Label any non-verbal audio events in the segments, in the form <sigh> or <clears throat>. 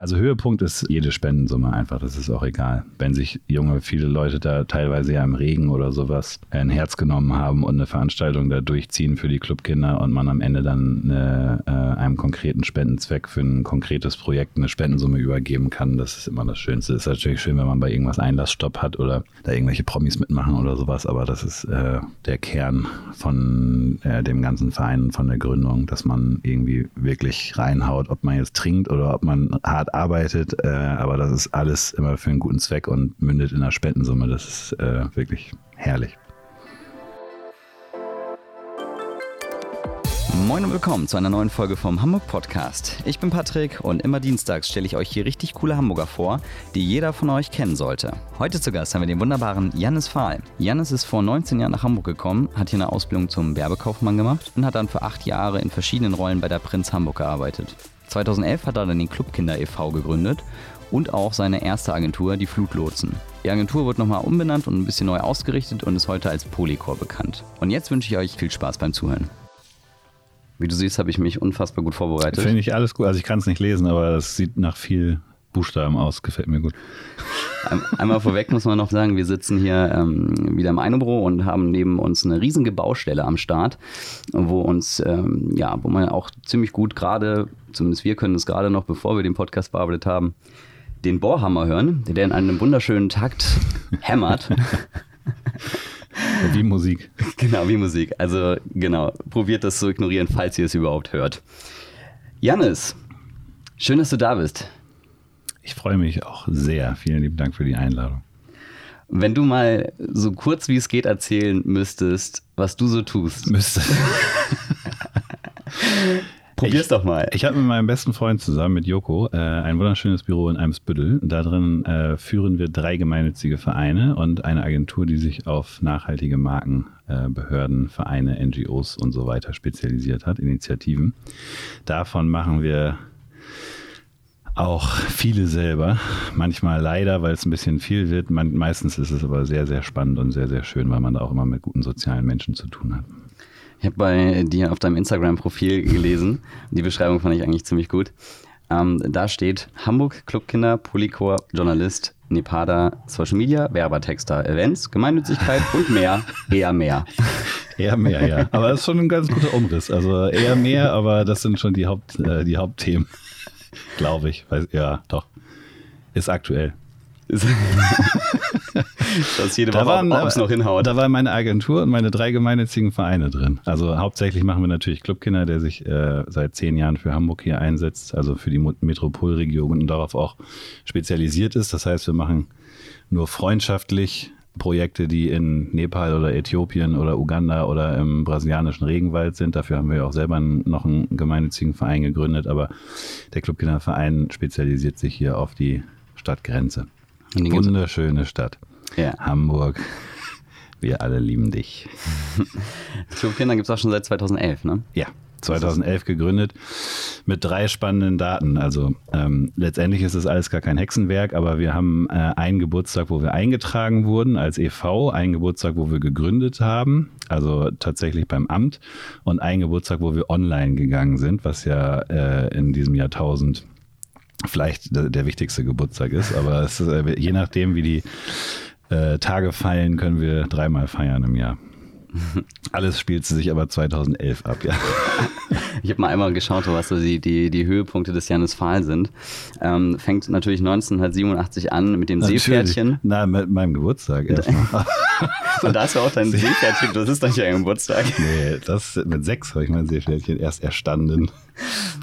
Also Höhepunkt ist jede Spendensumme einfach, das ist auch egal. Wenn sich junge, viele Leute da teilweise ja im Regen oder sowas ein Herz genommen haben und eine Veranstaltung da durchziehen für die Clubkinder und man am Ende dann eine, äh, einem konkreten Spendenzweck für ein konkretes Projekt eine Spendensumme übergeben kann, das ist immer das Schönste. Ist natürlich schön, wenn man bei irgendwas Einlassstopp hat oder da irgendwelche Promis mitmachen oder sowas, aber das ist äh, der Kern von äh, dem ganzen Verein, von der Gründung, dass man irgendwie wirklich reinhaut, ob man jetzt trinkt oder ob man hart hart arbeitet, äh, aber das ist alles immer für einen guten Zweck und mündet in einer Spendensumme. Das ist äh, wirklich herrlich. Moin und willkommen zu einer neuen Folge vom Hamburg Podcast. Ich bin Patrick und immer dienstags stelle ich euch hier richtig coole Hamburger vor, die jeder von euch kennen sollte. Heute zu Gast haben wir den wunderbaren Jannis Fahl. Jannis ist vor 19 Jahren nach Hamburg gekommen, hat hier eine Ausbildung zum Werbekaufmann gemacht und hat dann für acht Jahre in verschiedenen Rollen bei der Prinz Hamburg gearbeitet. 2011 hat er dann den Clubkinder e.V. gegründet und auch seine erste Agentur, die Flutlotsen. Die Agentur wird nochmal umbenannt und ein bisschen neu ausgerichtet und ist heute als Polycore bekannt. Und jetzt wünsche ich euch viel Spaß beim Zuhören. Wie du siehst, habe ich mich unfassbar gut vorbereitet. Finde ich alles gut. Also ich kann es nicht lesen, aber das sieht nach viel Buchstaben aus. Gefällt mir gut. Einmal vorweg muss man noch sagen, wir sitzen hier ähm, wieder im Einobüro und haben neben uns eine riesige Baustelle am Start, wo uns, ähm, ja, wo man auch ziemlich gut gerade, zumindest wir können es gerade noch, bevor wir den Podcast bearbeitet haben, den Bohrhammer hören, der in einem wunderschönen Takt hämmert. Wie Musik. Genau, wie Musik. Also genau, probiert das zu ignorieren, falls ihr es überhaupt hört. Jannis, schön, dass du da bist. Ich freue mich auch sehr. Vielen lieben Dank für die Einladung. Wenn du mal so kurz wie es geht erzählen müsstest, was du so tust. Müsste. <laughs> Probier's ich, doch mal. Ich habe mit meinem besten Freund zusammen, mit Joko, äh, ein wunderschönes Büro in Eimsbüttel. Da drin äh, führen wir drei gemeinnützige Vereine und eine Agentur, die sich auf nachhaltige Marken, äh, Behörden, Vereine, NGOs und so weiter spezialisiert hat, Initiativen. Davon machen wir auch viele selber. Manchmal leider, weil es ein bisschen viel wird. Man, meistens ist es aber sehr, sehr spannend und sehr, sehr schön, weil man da auch immer mit guten sozialen Menschen zu tun hat. Ich habe bei dir auf deinem Instagram-Profil gelesen, die Beschreibung fand ich eigentlich ziemlich gut. Ähm, da steht Hamburg Clubkinder, Polycor, Journalist, Nepada, Social Media, Werbertexter, Events, Gemeinnützigkeit und mehr, eher mehr. <laughs> Eher mehr, ja. Aber das ist schon ein ganz guter Umriss. Also eher mehr, aber das sind schon die, Haupt, äh, die Hauptthemen. <laughs> Glaube ich. Ja, doch. Ist aktuell. <laughs> das jede Woche, da waren, ob es noch hinhaut. Da war meine Agentur und meine drei gemeinnützigen Vereine drin. Also hauptsächlich machen wir natürlich Clubkinder, der sich äh, seit zehn Jahren für Hamburg hier einsetzt, also für die Metropolregion und darauf auch spezialisiert ist. Das heißt, wir machen nur freundschaftlich Projekte, die in Nepal oder Äthiopien oder Uganda oder im brasilianischen Regenwald sind. Dafür haben wir auch selber noch einen gemeinnützigen Verein gegründet, aber der Clubkinderverein spezialisiert sich hier auf die Stadtgrenze. Wunderschöne Stadt. Ja. Hamburg. Wir alle lieben dich. <laughs> Clubkinder gibt es auch schon seit 2011, ne? Ja. 2011 gegründet mit drei spannenden Daten. Also ähm, letztendlich ist es alles gar kein Hexenwerk, aber wir haben äh, einen Geburtstag, wo wir eingetragen wurden als EV, einen Geburtstag, wo wir gegründet haben, also tatsächlich beim Amt, und einen Geburtstag, wo wir online gegangen sind, was ja äh, in diesem Jahrtausend vielleicht der, der wichtigste Geburtstag ist. Aber ist, äh, je nachdem, wie die äh, Tage fallen, können wir dreimal feiern im Jahr. Alles spielte sich aber 2011 ab, ja. <laughs> Ich habe mal einmal geschaut, was so die, die, die Höhepunkte des Janis Fahl sind. Ähm, fängt natürlich 1987 an mit dem natürlich. Seepferdchen. Na, mit meinem Geburtstag erstmal. <laughs> Und da hast du auch dein <laughs> Seepferdchen, das ist doch nicht ein Geburtstag. Nee, das, mit sechs habe ich mein Seepferdchen erst erstanden.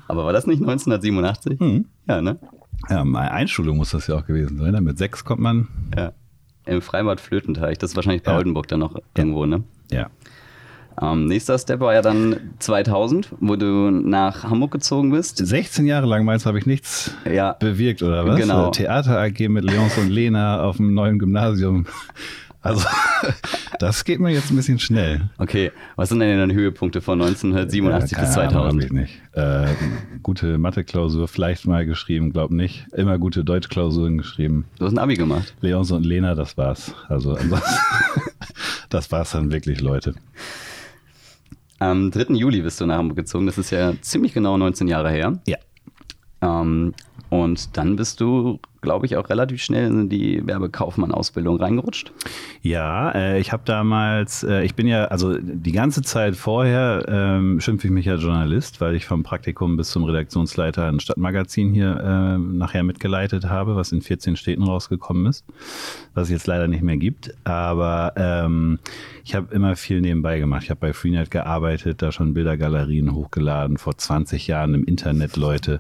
Aber war das nicht 1987? Mhm. Ja, ne? Ja, meine Einschulung muss das ja auch gewesen sein. Mit sechs kommt man. Ja. Im Freibad Flötenteich, das ist wahrscheinlich bei ja. Oldenburg dann noch irgendwo, ne? Ja. Ähm, nächster Step war ja dann 2000, wo du nach Hamburg gezogen bist. 16 Jahre lang, meinst du, habe ich nichts ja. bewirkt, oder was? Genau. Theater AG mit Leons und Lena auf dem neuen Gymnasium. Also, <laughs> das geht mir jetzt ein bisschen schnell. Okay, was sind denn deine Höhepunkte von 1987 ja, bis 2000? Ahnung, ich nicht. Äh, gute Mathe-Klausur vielleicht mal geschrieben, glaub nicht. Immer gute Deutsch-Klausuren geschrieben. Du hast ein Abi gemacht. Leons und Lena, das war's. Also, <laughs> das war's dann wirklich, Leute. Am 3. Juli bist du nach Hamburg gezogen. Das ist ja ziemlich genau 19 Jahre her. Ja. Ähm, Und dann bist du, glaube ich, auch relativ schnell in die Werbekaufmann-Ausbildung reingerutscht. Ja, äh, ich habe damals, äh, ich bin ja, also die ganze Zeit vorher ähm, schimpfe ich mich ja Journalist, weil ich vom Praktikum bis zum Redaktionsleiter ein Stadtmagazin hier äh, nachher mitgeleitet habe, was in 14 Städten rausgekommen ist, was es jetzt leider nicht mehr gibt. Aber ähm, ich habe immer viel nebenbei gemacht. Ich habe bei Freenet gearbeitet, da schon Bildergalerien hochgeladen, vor 20 Jahren im Internet Leute.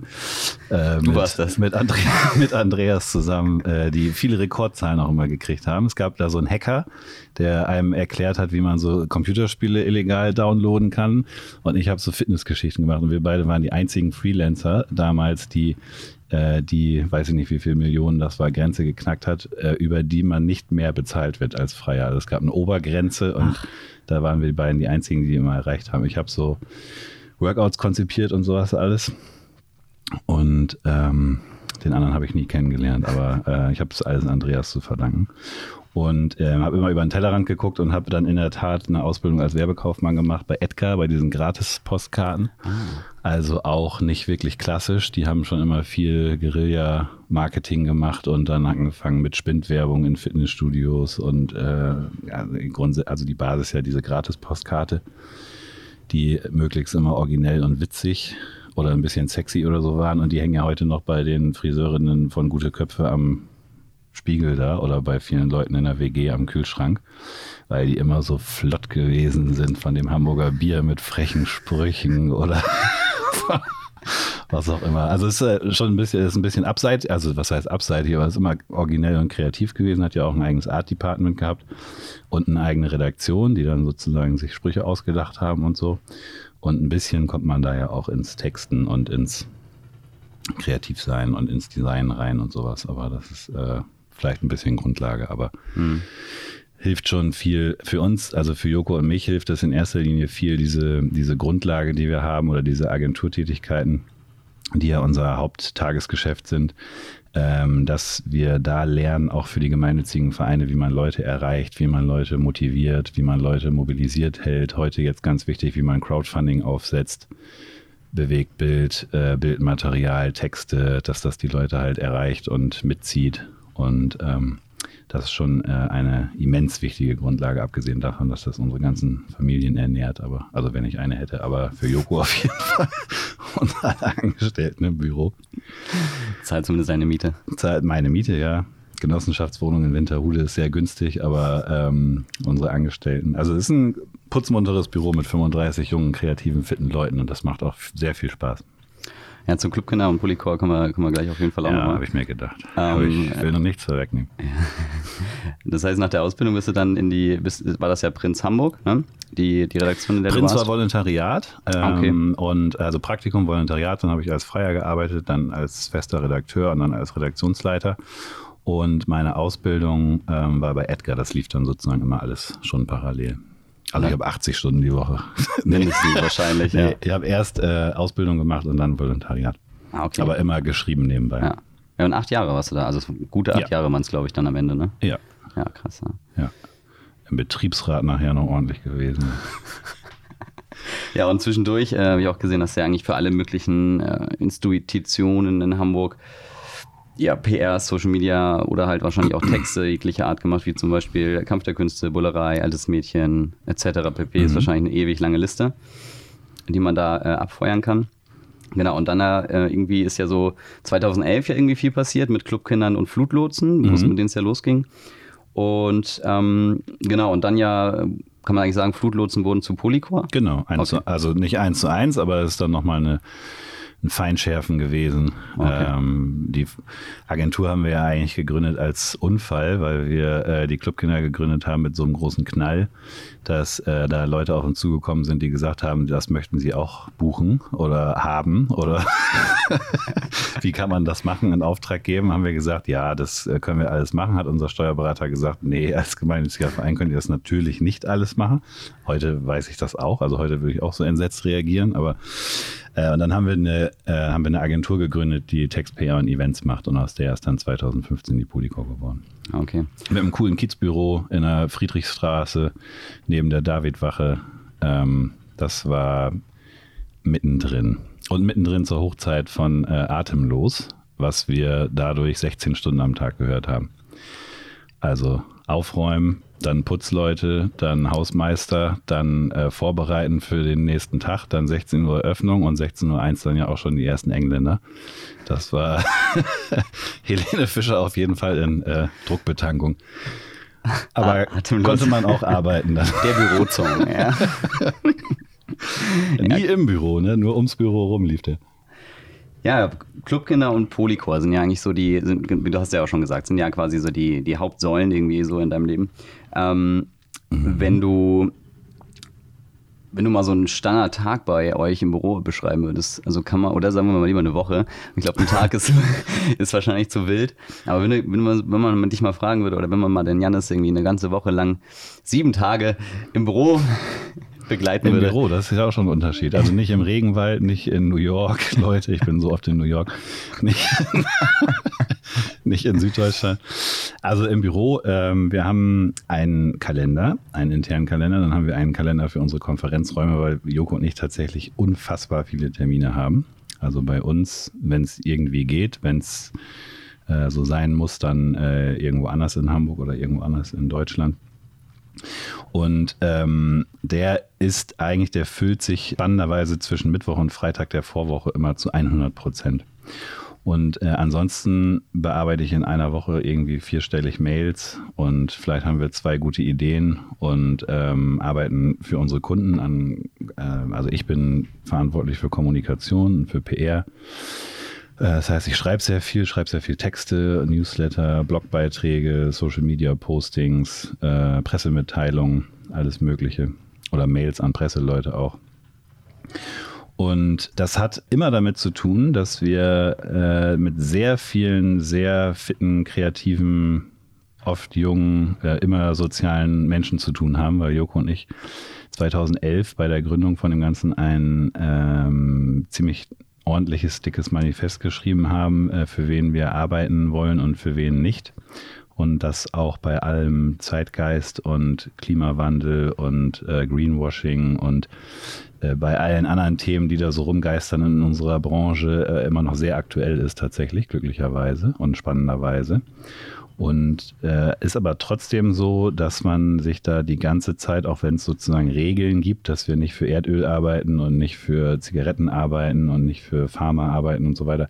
Äh, du warst das. Mit, Andre <laughs> mit Andreas zusammen, äh, die viele Rekordzahlen auch immer gekriegt haben. Es gab da so einen Hacker, der einem erklärt hat, wie man so Computerspiele illegal downloaden kann. Und ich habe so Fitnessgeschichten gemacht und wir beide waren die einzigen Freelancer damals, die äh, die, weiß ich nicht, wie viele Millionen das war, Grenze geknackt hat, äh, über die man nicht mehr bezahlt wird als Freier. Also es gab eine Obergrenze und Ach. da waren wir die beiden die einzigen, die, die immer erreicht haben. Ich habe so Workouts konzipiert und sowas alles. Und ähm, den anderen habe ich nie kennengelernt, aber äh, ich habe es alles Andreas zu verdanken. Und äh, habe immer über den Tellerrand geguckt und habe dann in der Tat eine Ausbildung als Werbekaufmann gemacht bei Edgar, bei diesen Gratis-Postkarten. Ah. Also auch nicht wirklich klassisch. Die haben schon immer viel Guerilla-Marketing gemacht und dann angefangen mit Spindwerbung in Fitnessstudios und äh, ja, also die Basis ja diese Gratis-Postkarte, die möglichst immer originell und witzig oder ein bisschen sexy oder so waren und die hängen ja heute noch bei den Friseurinnen von Gute Köpfe am Spiegel da oder bei vielen Leuten in der WG am Kühlschrank, weil die immer so flott gewesen sind von dem Hamburger Bier mit frechen Sprüchen oder <laughs> was auch immer. Also es ist äh, schon ein bisschen, ist ein bisschen abseitig, also was heißt abseitig, aber es ist immer originell und kreativ gewesen, hat ja auch ein eigenes Art Department gehabt und eine eigene Redaktion, die dann sozusagen sich Sprüche ausgedacht haben und so. Und ein bisschen kommt man da ja auch ins Texten und ins Kreativsein und ins Design rein und sowas. Aber das ist äh, vielleicht ein bisschen Grundlage, aber mhm. hilft schon viel für uns, also für Joko und mich hilft das in erster Linie viel, diese, diese Grundlage, die wir haben oder diese Agenturtätigkeiten, die ja unser Haupttagesgeschäft sind, ähm, dass wir da lernen, auch für die gemeinnützigen Vereine, wie man Leute erreicht, wie man Leute motiviert, wie man Leute mobilisiert hält. Heute jetzt ganz wichtig, wie man Crowdfunding aufsetzt. Bewegtbild, äh, Bildmaterial, Texte, dass das die Leute halt erreicht und mitzieht und ähm, das ist schon äh, eine immens wichtige Grundlage, abgesehen davon, dass das unsere ganzen Familien ernährt. Aber, also wenn ich eine hätte, aber für Joko auf jeden Fall <laughs> und alle Angestellten im Büro. Zahlt zumindest seine Miete. Zahlt meine Miete, ja. Genossenschaftswohnung in Winterhude ist sehr günstig, aber ähm, unsere Angestellten, also es ist ein putzmunteres Büro mit 35 jungen, kreativen, fitten Leuten und das macht auch sehr viel Spaß. Ja, zum Clubkinder und Polycore kommen wir, kommen wir gleich auf jeden Fall auch ja, nochmal. habe ich mir gedacht. Ähm, Aber ich will noch nichts vorwegnehmen. <laughs> das heißt, nach der Ausbildung bist du dann in die, bist, war das ja Prinz Hamburg, ne? die, die Redaktion, in der Prinz du warst? war Volontariat. Ähm, okay. Und also Praktikum, Volontariat, dann habe ich als Freier gearbeitet, dann als fester Redakteur und dann als Redaktionsleiter. Und meine Ausbildung ähm, war bei Edgar, das lief dann sozusagen immer alles schon parallel. Also ich habe 80 Stunden die Woche. <laughs> Mindestens wahrscheinlich, ja. ich habe erst äh, Ausbildung gemacht und dann Volontariat. Ah, okay. Aber immer geschrieben nebenbei. Ja. ja, und acht Jahre warst du da. Also gute acht ja. Jahre waren es, glaube ich, dann am Ende, ne? Ja. Ja, krass. Ja. ja. Im Betriebsrat nachher noch ordentlich gewesen. <laughs> ja, und zwischendurch äh, habe ich auch gesehen, dass du ja eigentlich für alle möglichen äh, Institutionen in Hamburg ja, PR, Social Media oder halt wahrscheinlich auch Texte <clears throat> jeglicher Art gemacht, wie zum Beispiel Kampf der Künste, Bullerei, Altes Mädchen etc. pp. Mhm. Ist wahrscheinlich eine ewig lange Liste, die man da äh, abfeuern kann. Genau, und dann äh, irgendwie ist ja so 2011 ja irgendwie viel passiert mit Clubkindern und Flutlotsen, mhm. mit denen es ja losging. Und ähm, genau, und dann ja kann man eigentlich sagen, Flutlotsen wurden zu Polycor? Genau, okay. zu, also nicht eins zu eins, aber es ist dann nochmal eine ein Feinschärfen gewesen. Okay. Ähm, die Agentur haben wir ja eigentlich gegründet als Unfall, weil wir äh, die Clubkinder gegründet haben mit so einem großen Knall, dass äh, da Leute auf uns zugekommen sind, die gesagt haben, das möchten sie auch buchen oder haben oder <laughs> wie kann man das machen, in Auftrag geben, haben wir gesagt, ja, das äh, können wir alles machen, hat unser Steuerberater gesagt, nee, als gemeinnütziger Verein könnt ihr das natürlich nicht alles machen. Heute weiß ich das auch, also heute würde ich auch so entsetzt reagieren, aber äh, und dann haben wir, eine, äh, haben wir eine Agentur gegründet, die Text-PR und Events macht und aus der ist dann 2015 die Polyco geworden. Okay. Mit einem coolen Kiezbüro in der Friedrichstraße neben der Davidwache. Ähm, das war mittendrin. Und mittendrin zur Hochzeit von äh, Atemlos. was wir dadurch 16 Stunden am Tag gehört haben. Also aufräumen, dann Putzleute, dann Hausmeister, dann äh, vorbereiten für den nächsten Tag, dann 16 Uhr Öffnung und 16.01 Uhr dann ja auch schon die ersten Engländer. Das war <laughs> Helene Fischer auf jeden Fall in äh, Druckbetankung. Aber ah, konnte man auch arbeiten dann. Der Bürozong, ja. <laughs> Nie ja. im Büro, ne? nur ums Büro rum lief der. Ja, Clubkinder und Polychor sind ja eigentlich so die, sind, du hast ja auch schon gesagt, sind ja quasi so die, die Hauptsäulen irgendwie so in deinem Leben. Ähm, mhm. Wenn du wenn du mal so einen Standardtag bei euch im Büro beschreiben würdest, also kann man, oder sagen wir mal lieber eine Woche. Ich glaube, ein Tag ist, <laughs> ist wahrscheinlich zu wild. Aber wenn, du, wenn, man, wenn man dich mal fragen würde, oder wenn man mal den Janis irgendwie eine ganze Woche lang sieben Tage im Büro begleiten Im würde. Im Büro, das ist ja auch schon ein Unterschied. Also nicht im Regenwald, nicht in New York, <laughs> Leute, ich bin so oft in New York, nicht, <laughs> nicht in Süddeutschland. Also im Büro, ähm, wir haben einen Kalender, einen internen Kalender, dann haben wir einen Kalender für unsere Konferenzräume, weil Joko und ich tatsächlich unfassbar viele Termine haben. Also bei uns, wenn es irgendwie geht, wenn es äh, so sein muss, dann äh, irgendwo anders in Hamburg oder irgendwo anders in Deutschland. Und ähm, der ist eigentlich, der füllt sich spannenderweise zwischen Mittwoch und Freitag der Vorwoche immer zu 100 Prozent. Und äh, ansonsten bearbeite ich in einer Woche irgendwie vierstellig Mails und vielleicht haben wir zwei gute Ideen und ähm, arbeiten für unsere Kunden an. Äh, also ich bin verantwortlich für Kommunikation und für PR. Äh, das heißt, ich schreibe sehr viel, schreibe sehr viel Texte, Newsletter, Blogbeiträge, Social Media Postings, äh, Pressemitteilungen, alles Mögliche. Oder Mails an Presseleute auch. Und das hat immer damit zu tun, dass wir äh, mit sehr vielen, sehr fitten, kreativen, oft jungen, äh, immer sozialen Menschen zu tun haben, weil Joko und ich 2011 bei der Gründung von dem Ganzen ein ähm, ziemlich ordentliches, dickes Manifest geschrieben haben, äh, für wen wir arbeiten wollen und für wen nicht. Und das auch bei allem Zeitgeist und Klimawandel und äh, Greenwashing und äh, bei allen anderen Themen, die da so rumgeistern in unserer Branche, äh, immer noch sehr aktuell ist tatsächlich, glücklicherweise und spannenderweise. Und äh, ist aber trotzdem so, dass man sich da die ganze Zeit, auch wenn es sozusagen Regeln gibt, dass wir nicht für Erdöl arbeiten und nicht für Zigaretten arbeiten und nicht für Pharma arbeiten und so weiter,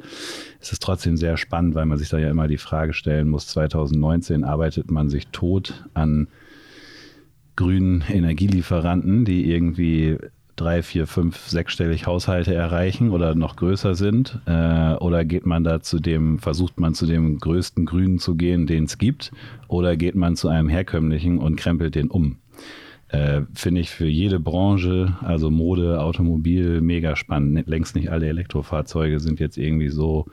ist es trotzdem sehr spannend, weil man sich da ja immer die Frage stellen muss, 2019 arbeitet man sich tot an grünen Energielieferanten, die irgendwie drei, vier, fünf, sechsstellig Haushalte erreichen oder noch größer sind? Äh, oder geht man da zu dem, versucht man zu dem größten Grünen zu gehen, den es gibt? Oder geht man zu einem herkömmlichen und krempelt den um? Äh, Finde ich für jede Branche, also Mode, Automobil, mega spannend. Längst nicht alle Elektrofahrzeuge sind jetzt irgendwie so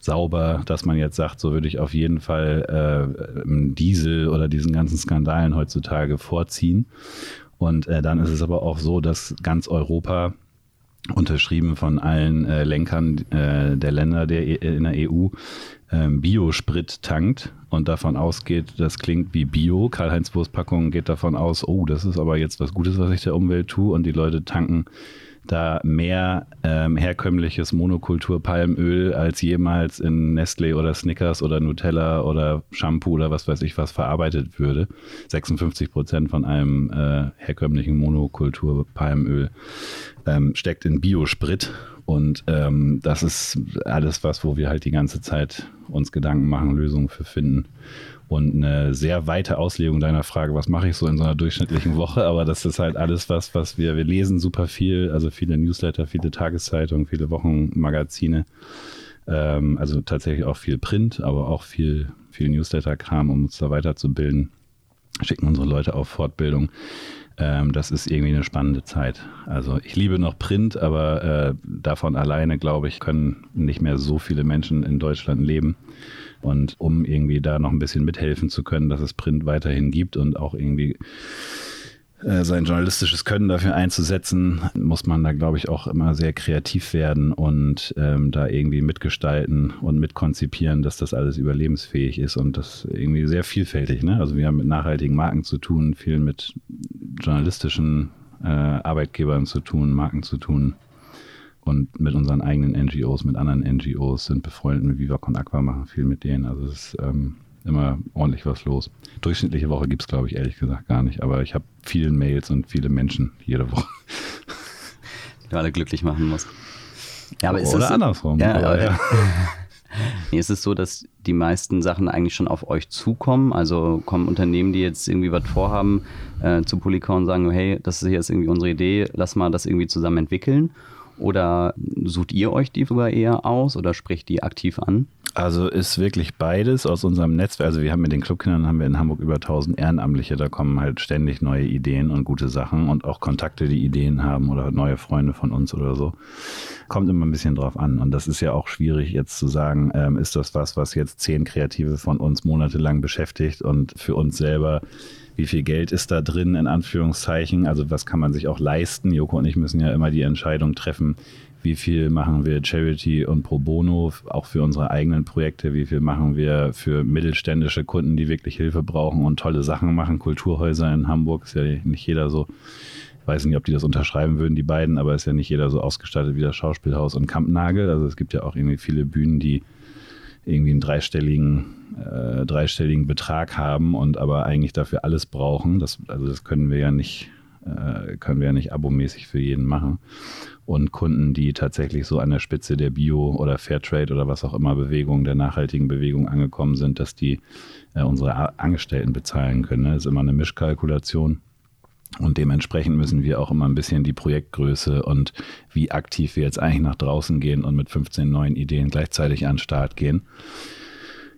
sauber, dass man jetzt sagt, so würde ich auf jeden Fall äh, Diesel oder diesen ganzen Skandalen heutzutage vorziehen. Und äh, dann ist es aber auch so, dass ganz Europa unterschrieben von allen äh, Lenkern äh, der Länder der, e in der EU ähm, Biosprit tankt und davon ausgeht, das klingt wie Bio. Karl-Heinz Wurstpackung geht davon aus, oh, das ist aber jetzt was Gutes, was ich der Umwelt tue und die Leute tanken da mehr ähm, herkömmliches Monokultur-Palmöl als jemals in Nestle oder Snickers oder Nutella oder Shampoo oder was weiß ich was verarbeitet würde. 56 Prozent von einem äh, herkömmlichen Monokultur-Palmöl ähm, steckt in Biosprit und ähm, das ist alles was, wo wir halt die ganze Zeit uns Gedanken machen, Lösungen für finden und eine sehr weite Auslegung deiner Frage, was mache ich so in so einer durchschnittlichen Woche, aber das ist halt alles was, was wir, wir lesen super viel, also viele Newsletter, viele Tageszeitungen, viele Wochenmagazine, ähm, also tatsächlich auch viel Print, aber auch viel, viel Newsletter-Kram, um uns da weiterzubilden, schicken unsere Leute auf Fortbildung. Ähm, das ist irgendwie eine spannende Zeit. Also ich liebe noch Print, aber äh, davon alleine, glaube ich, können nicht mehr so viele Menschen in Deutschland leben. Und um irgendwie da noch ein bisschen mithelfen zu können, dass es Print weiterhin gibt und auch irgendwie äh, sein journalistisches Können dafür einzusetzen, muss man da, glaube ich, auch immer sehr kreativ werden und ähm, da irgendwie mitgestalten und mitkonzipieren, dass das alles überlebensfähig ist und das irgendwie sehr vielfältig. Ne? Also wir haben mit nachhaltigen Marken zu tun, viel mit journalistischen äh, Arbeitgebern zu tun, Marken zu tun und mit unseren eigenen NGOs, mit anderen NGOs, sind befreundet mit Viva Con Aqua, machen viel mit denen. Also es ist ähm, immer ordentlich was los. Durchschnittliche Woche gibt es, glaube ich, ehrlich gesagt gar nicht. Aber ich habe viele Mails und viele Menschen jede Woche. Die du alle glücklich machen musst. Ja, aber ist Oder andersrum. Ja, aber, ja. <laughs> nee, ist es so, dass die meisten Sachen eigentlich schon auf euch zukommen? Also kommen Unternehmen, die jetzt irgendwie was vorhaben, äh, zu Polycon und sagen, hey, das ist jetzt irgendwie unsere Idee, lass mal das irgendwie zusammen entwickeln? Oder sucht ihr euch die sogar eher aus oder spricht die aktiv an? Also ist wirklich beides aus unserem Netzwerk. Also wir haben mit den Clubkindern haben wir in Hamburg über 1000 Ehrenamtliche. Da kommen halt ständig neue Ideen und gute Sachen und auch Kontakte, die Ideen haben oder neue Freunde von uns oder so. Kommt immer ein bisschen drauf an. Und das ist ja auch schwierig jetzt zu sagen, ähm, ist das was, was jetzt zehn Kreative von uns monatelang beschäftigt und für uns selber wie viel Geld ist da drin, in Anführungszeichen. Also was kann man sich auch leisten? Joko und ich müssen ja immer die Entscheidung treffen, wie viel machen wir Charity und Pro Bono, auch für unsere eigenen Projekte, wie viel machen wir für mittelständische Kunden, die wirklich Hilfe brauchen und tolle Sachen machen. Kulturhäuser in Hamburg ist ja nicht jeder so, ich weiß nicht, ob die das unterschreiben würden, die beiden, aber ist ja nicht jeder so ausgestattet wie das Schauspielhaus und Kampnagel. Also es gibt ja auch irgendwie viele Bühnen, die irgendwie einen dreistelligen, äh, dreistelligen Betrag haben und aber eigentlich dafür alles brauchen. Das, also das können wir ja nicht, äh, können wir ja nicht abomäßig für jeden machen. Und Kunden, die tatsächlich so an der Spitze der Bio- oder Fairtrade oder was auch immer Bewegung, der nachhaltigen Bewegung angekommen sind, dass die äh, unsere Angestellten bezahlen können. Das ist immer eine Mischkalkulation. Und dementsprechend müssen wir auch immer ein bisschen die Projektgröße und wie aktiv wir jetzt eigentlich nach draußen gehen und mit 15 neuen Ideen gleichzeitig an den Start gehen.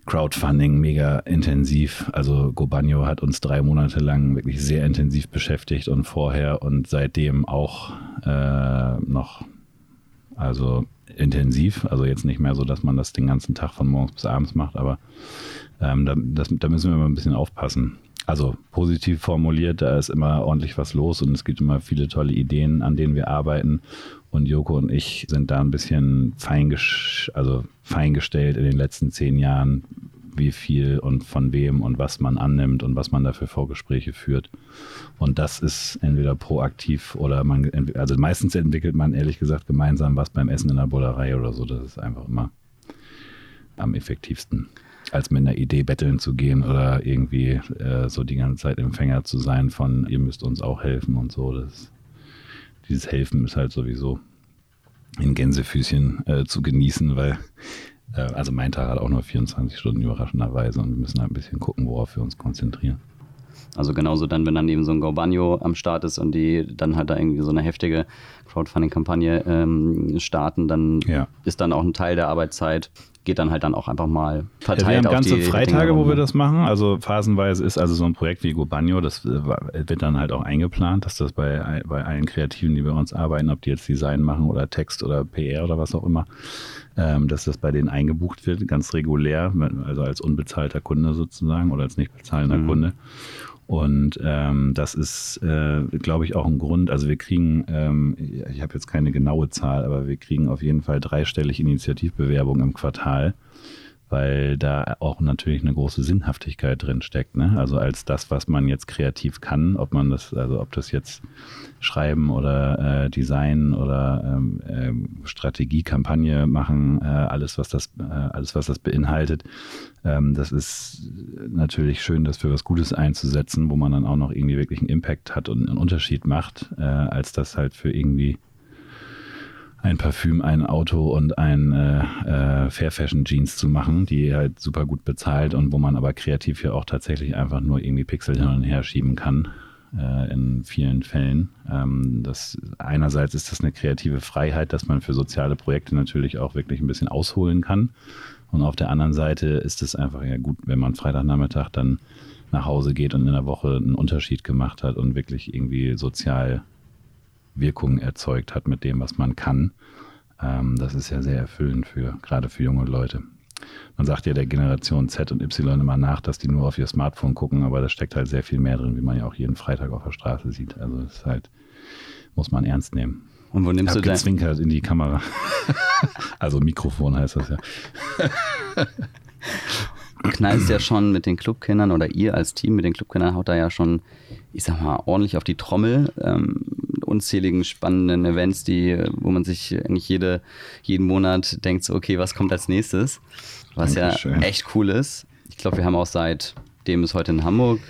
Crowdfunding mega intensiv. Also Gobanio hat uns drei Monate lang wirklich sehr intensiv beschäftigt und vorher und seitdem auch äh, noch, also intensiv. Also jetzt nicht mehr so, dass man das den ganzen Tag von morgens bis abends macht, aber ähm, da, das, da müssen wir immer ein bisschen aufpassen also positiv formuliert, da ist immer ordentlich was los und es gibt immer viele tolle Ideen, an denen wir arbeiten. Und Joko und ich sind da ein bisschen feingesch also feingestellt in den letzten zehn Jahren, wie viel und von wem und was man annimmt und was man da für Vorgespräche führt. Und das ist entweder proaktiv oder man, also meistens entwickelt man ehrlich gesagt gemeinsam was beim Essen in der Bullerei oder so. Das ist einfach immer am effektivsten als mit einer Idee betteln zu gehen oder irgendwie äh, so die ganze Zeit Empfänger zu sein von, ihr müsst uns auch helfen und so. Das, dieses Helfen ist halt sowieso in Gänsefüßchen äh, zu genießen, weil äh, also mein Tag hat auch nur 24 Stunden überraschenderweise und wir müssen halt ein bisschen gucken, worauf wir uns konzentrieren. Also genauso dann, wenn dann eben so ein Gobanio am Start ist und die dann halt da irgendwie so eine heftige Crowdfunding-Kampagne ähm, starten, dann ja. ist dann auch ein Teil der Arbeitszeit geht dann halt dann auch einfach mal verteilt ja, wir haben ganze Freitage, wo wir das machen. Also phasenweise ist also so ein Projekt wie Gobanio, das äh, wird dann halt auch eingeplant, dass das bei, bei allen Kreativen, die bei uns arbeiten, ob die jetzt Design machen oder Text oder PR oder was auch immer, ähm, dass das bei denen eingebucht wird, ganz regulär, also als unbezahlter Kunde sozusagen oder als nicht bezahlender mhm. Kunde. Und ähm, das ist, äh, glaube ich, auch ein Grund. Also wir kriegen, ähm, ich habe jetzt keine genaue Zahl, aber wir kriegen auf jeden Fall dreistellig Initiativbewerbungen im Quartal weil da auch natürlich eine große Sinnhaftigkeit drin steckt. Ne? Also als das, was man jetzt kreativ kann, ob man das, also ob das jetzt Schreiben oder äh, Design oder ähm, äh, Strategie, Kampagne machen, äh, alles was das, äh, alles was das beinhaltet, ähm, das ist natürlich schön, das für was Gutes einzusetzen, wo man dann auch noch irgendwie wirklich einen Impact hat und einen Unterschied macht, äh, als das halt für irgendwie ein Parfüm, ein Auto und ein äh, äh, Fair Fashion Jeans zu machen, die halt super gut bezahlt und wo man aber kreativ ja auch tatsächlich einfach nur irgendwie Pixel hin und her schieben kann äh, in vielen Fällen. Ähm, das einerseits ist das eine kreative Freiheit, dass man für soziale Projekte natürlich auch wirklich ein bisschen ausholen kann. Und auf der anderen Seite ist es einfach ja gut, wenn man Freitagnachmittag dann nach Hause geht und in der Woche einen Unterschied gemacht hat und wirklich irgendwie sozial Wirkung erzeugt hat mit dem, was man kann. Ähm, das ist ja sehr erfüllend für, gerade für junge Leute. Man sagt ja der Generation Z und Y immer nach, dass die nur auf ihr Smartphone gucken, aber da steckt halt sehr viel mehr drin, wie man ja auch jeden Freitag auf der Straße sieht. Also das ist halt, muss man ernst nehmen. Und wo nimmst du dein... Zwinkert in die Kamera. <laughs> also Mikrofon heißt das ja. knallst ja schon mit den Clubkindern oder ihr als Team mit den Clubkindern haut da ja schon, ich sag mal, ordentlich auf die Trommel. Ähm, unzähligen spannenden Events, die, wo man sich eigentlich jede, jeden Monat denkt, so, okay, was kommt als nächstes? Was Dankeschön. ja echt cool ist. Ich glaube, wir haben auch seitdem es heute in Hamburg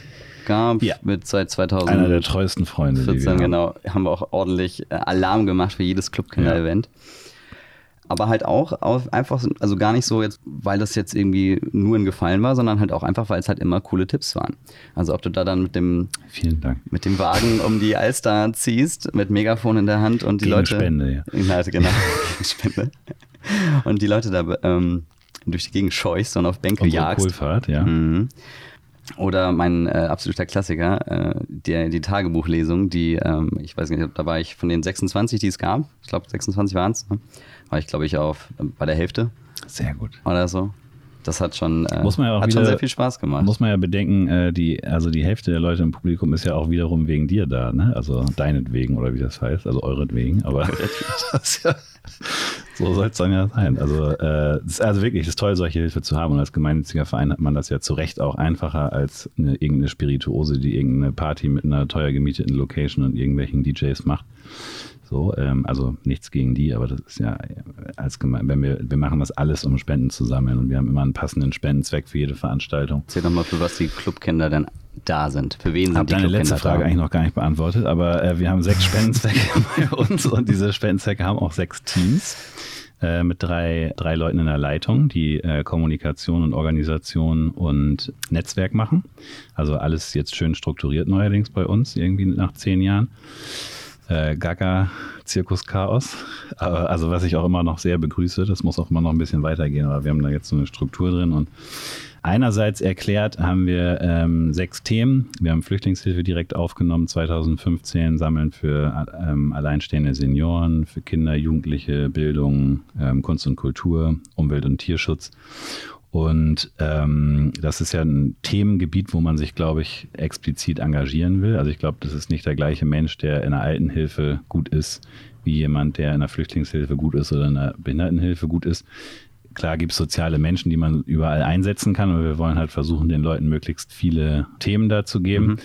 gab, ja. mit seit 2000. Einer der treuesten Freunde. 14, genau, haben wir auch ordentlich äh, Alarm gemacht für jedes Clubkinder-Event. Ja aber halt auch auf einfach, also gar nicht so jetzt, weil das jetzt irgendwie nur ein Gefallen war, sondern halt auch einfach, weil es halt immer coole Tipps waren. Also ob du da dann mit dem, Vielen Dank. mit dem Wagen um die Alster ziehst, mit Megafon in der Hand und die Gegen Leute. Spende, ja. Ja, genau. <laughs> Spende. Und die Leute da ähm, durch die Gegend scheuchst und auf Bänke Unsere jagst. Coolfahrt, ja. Mhm. Oder mein äh, absoluter Klassiker, äh, der, die Tagebuchlesung, die, ähm, ich weiß nicht, da war ich von den 26, die es gab, ich glaube 26 waren es, ne? War ich, glaube ich, auf bei der Hälfte. Sehr gut. Oder so. Das hat schon, äh, muss man ja auch hat wieder, schon sehr viel Spaß gemacht. Muss man ja bedenken, äh, die, also die Hälfte der Leute im Publikum ist ja auch wiederum wegen dir da, ne? Also deinetwegen oder wie das heißt, also euretwegen, aber <laughs> ja, so soll es dann ja sein. Also, äh, ist also wirklich, es ist toll, solche Hilfe zu haben. Und als gemeinnütziger Verein hat man das ja zu Recht auch einfacher als eine, irgendeine Spirituose, die irgendeine Party mit einer teuer gemieteten Location und irgendwelchen DJs macht. So, ähm, also nichts gegen die, aber das ist ja als gemein, wenn wir, wir machen das alles, um Spenden zu sammeln und wir haben immer einen passenden Spendenzweck für jede Veranstaltung. Erzähl doch mal, für was die Clubkinder denn da sind. Für wen sind Hab die deine letzte Frage da? eigentlich noch gar nicht beantwortet, aber äh, wir haben sechs Spendenzwecke <laughs> bei uns und diese Spendenzwecke haben auch sechs Teams äh, mit drei, drei Leuten in der Leitung, die äh, Kommunikation und Organisation und Netzwerk machen. Also alles jetzt schön strukturiert neuerdings bei uns, irgendwie nach zehn Jahren äh, Gaga Zirkus Chaos. Also was ich auch immer noch sehr begrüße, das muss auch immer noch ein bisschen weitergehen, aber wir haben da jetzt so eine Struktur drin und Einerseits erklärt haben wir ähm, sechs Themen. Wir haben Flüchtlingshilfe direkt aufgenommen 2015, sammeln für ähm, alleinstehende Senioren, für Kinder, Jugendliche, Bildung, ähm, Kunst und Kultur, Umwelt und Tierschutz. Und ähm, das ist ja ein Themengebiet, wo man sich, glaube ich, explizit engagieren will. Also ich glaube, das ist nicht der gleiche Mensch, der in der Altenhilfe gut ist, wie jemand, der in der Flüchtlingshilfe gut ist oder in der Behindertenhilfe gut ist. Klar gibt es soziale Menschen, die man überall einsetzen kann, aber wir wollen halt versuchen, den Leuten möglichst viele Themen dazu geben. Mhm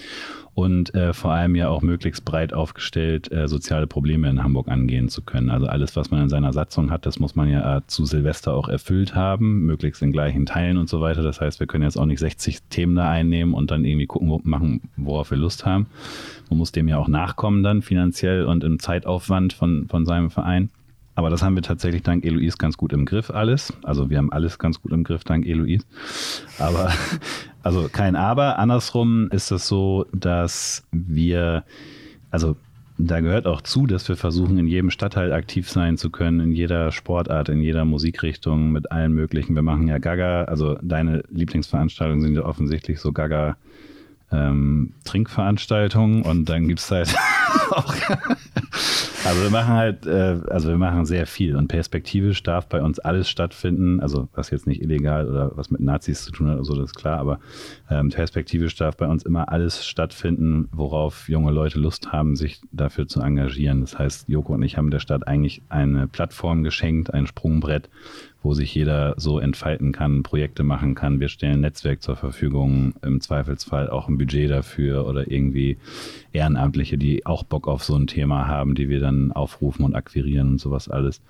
und äh, vor allem ja auch möglichst breit aufgestellt äh, soziale Probleme in Hamburg angehen zu können. Also alles, was man in seiner Satzung hat, das muss man ja äh, zu Silvester auch erfüllt haben, möglichst in gleichen Teilen und so weiter. Das heißt, wir können jetzt auch nicht 60 Themen da einnehmen und dann irgendwie gucken, wo, machen, worauf wir Lust haben. Man muss dem ja auch nachkommen dann finanziell und im Zeitaufwand von, von seinem Verein. Aber das haben wir tatsächlich dank Eloise ganz gut im Griff alles. Also wir haben alles ganz gut im Griff dank Eloise. Aber, <laughs> also kein Aber. Andersrum ist es so, dass wir, also da gehört auch zu, dass wir versuchen, in jedem Stadtteil aktiv sein zu können, in jeder Sportart, in jeder Musikrichtung, mit allen möglichen. Wir machen ja Gaga, also deine Lieblingsveranstaltungen sind ja offensichtlich so Gaga ähm, Trinkveranstaltungen und dann gibt es halt <laughs> auch also wir machen halt, äh, also wir machen sehr viel und perspektivisch darf bei uns alles stattfinden, also was jetzt nicht illegal oder was mit Nazis zu tun hat, also das ist klar, aber ähm, perspektivisch darf bei uns immer alles stattfinden, worauf junge Leute Lust haben, sich dafür zu engagieren. Das heißt, Joko und ich haben der Stadt eigentlich eine Plattform geschenkt, ein Sprungbrett, wo sich jeder so entfalten kann, Projekte machen kann. Wir stellen Netzwerk zur Verfügung, im Zweifelsfall auch ein Budget dafür oder irgendwie Ehrenamtliche, die auch Bock auf so ein Thema haben, die wir dann aufrufen und akquirieren und sowas alles.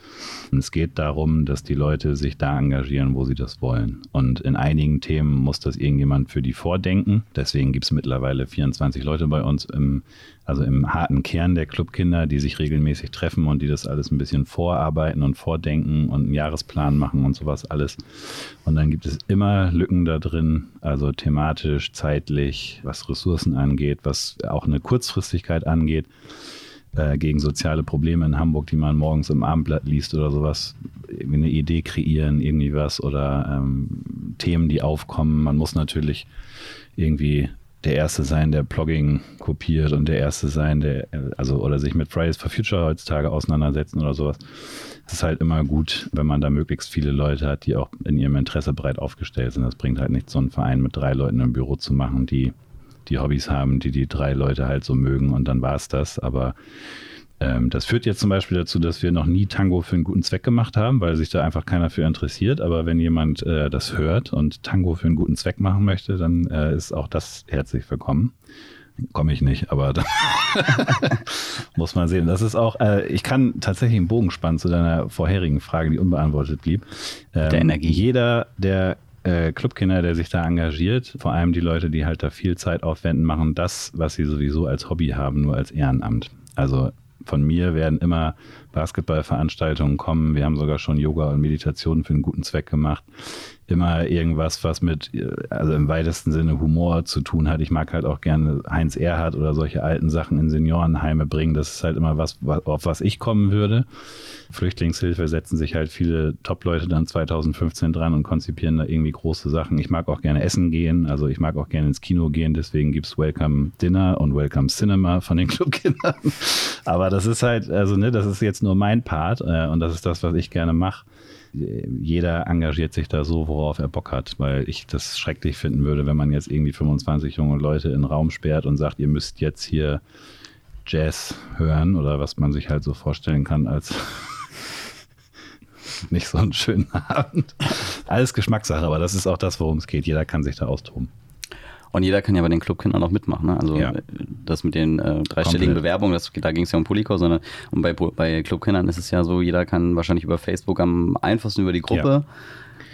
Und es geht darum, dass die Leute sich da engagieren, wo sie das wollen. Und in einigen Themen muss das irgendjemand für die vordenken. Deswegen gibt es mittlerweile 24 Leute bei uns im also im harten Kern der Clubkinder, die sich regelmäßig treffen und die das alles ein bisschen vorarbeiten und vordenken und einen Jahresplan machen und sowas alles. Und dann gibt es immer Lücken da drin, also thematisch, zeitlich, was Ressourcen angeht, was auch eine Kurzfristigkeit angeht äh, gegen soziale Probleme in Hamburg, die man morgens im Abendblatt liest oder sowas, irgendwie eine Idee kreieren, irgendwie was oder ähm, Themen, die aufkommen. Man muss natürlich irgendwie der Erste sein, der Blogging kopiert und der Erste sein, der, also, oder sich mit Fridays for Future heutzutage auseinandersetzen oder sowas. Es ist halt immer gut, wenn man da möglichst viele Leute hat, die auch in ihrem Interesse breit aufgestellt sind. Das bringt halt nichts, so einen Verein mit drei Leuten im Büro zu machen, die die Hobbys haben, die die drei Leute halt so mögen und dann war es das. Aber ähm, das führt jetzt zum Beispiel dazu, dass wir noch nie Tango für einen guten Zweck gemacht haben, weil sich da einfach keiner für interessiert. Aber wenn jemand äh, das hört und Tango für einen guten Zweck machen möchte, dann äh, ist auch das herzlich willkommen. komme ich nicht, aber da <laughs> muss man sehen. Das ist auch, äh, ich kann tatsächlich einen Bogen spannen zu deiner vorherigen Frage, die unbeantwortet blieb. Ähm, der Energie. Jeder, der äh, Clubkinder, der sich da engagiert, vor allem die Leute, die halt da viel Zeit aufwenden, machen das, was sie sowieso als Hobby haben, nur als Ehrenamt. Also von mir werden immer Basketballveranstaltungen kommen. Wir haben sogar schon Yoga und Meditation für einen guten Zweck gemacht immer irgendwas, was mit, also im weitesten Sinne Humor zu tun hat. Ich mag halt auch gerne Heinz Erhardt oder solche alten Sachen in Seniorenheime bringen. Das ist halt immer was, auf was ich kommen würde. Flüchtlingshilfe setzen sich halt viele Top-Leute dann 2015 dran und konzipieren da irgendwie große Sachen. Ich mag auch gerne essen gehen, also ich mag auch gerne ins Kino gehen, deswegen gibt's Welcome Dinner und Welcome Cinema von den <laughs> Clubkindern. Aber das ist halt, also ne, das ist jetzt nur mein Part äh, und das ist das, was ich gerne mache jeder engagiert sich da so, worauf er Bock hat, weil ich das schrecklich finden würde, wenn man jetzt irgendwie 25 junge Leute in den Raum sperrt und sagt, ihr müsst jetzt hier Jazz hören oder was man sich halt so vorstellen kann als <laughs> nicht so einen schönen Abend. Alles Geschmackssache, aber das ist auch das, worum es geht. Jeder kann sich da austoben. Und jeder kann ja bei den Clubkindern auch mitmachen. Ne? Also ja. das mit den äh, dreistelligen Komplett. Bewerbungen, das, da ging es ja um Polyco, sondern und bei, bei Clubkindern ist es ja so, jeder kann wahrscheinlich über Facebook am einfachsten über die Gruppe. Ja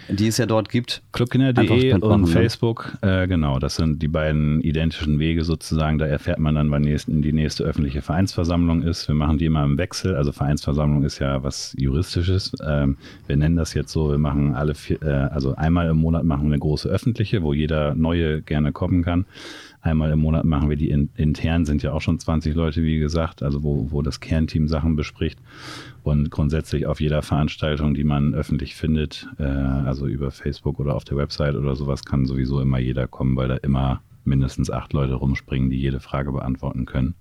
die es ja dort gibt. Clubkinder.de und ne? Facebook, äh, genau, das sind die beiden identischen Wege sozusagen. Da erfährt man dann, wann nächsten, die nächste öffentliche Vereinsversammlung ist. Wir machen die immer im Wechsel. Also Vereinsversammlung ist ja was Juristisches. Ähm, wir nennen das jetzt so, wir machen alle vier, äh, also einmal im Monat machen wir eine große öffentliche, wo jeder Neue gerne kommen kann. Einmal im Monat machen wir die in, intern, sind ja auch schon 20 Leute, wie gesagt, also wo, wo das Kernteam Sachen bespricht. Und grundsätzlich auf jeder Veranstaltung, die man öffentlich findet, äh, also über Facebook oder auf der Website oder sowas, kann sowieso immer jeder kommen, weil da immer mindestens acht Leute rumspringen, die jede Frage beantworten können.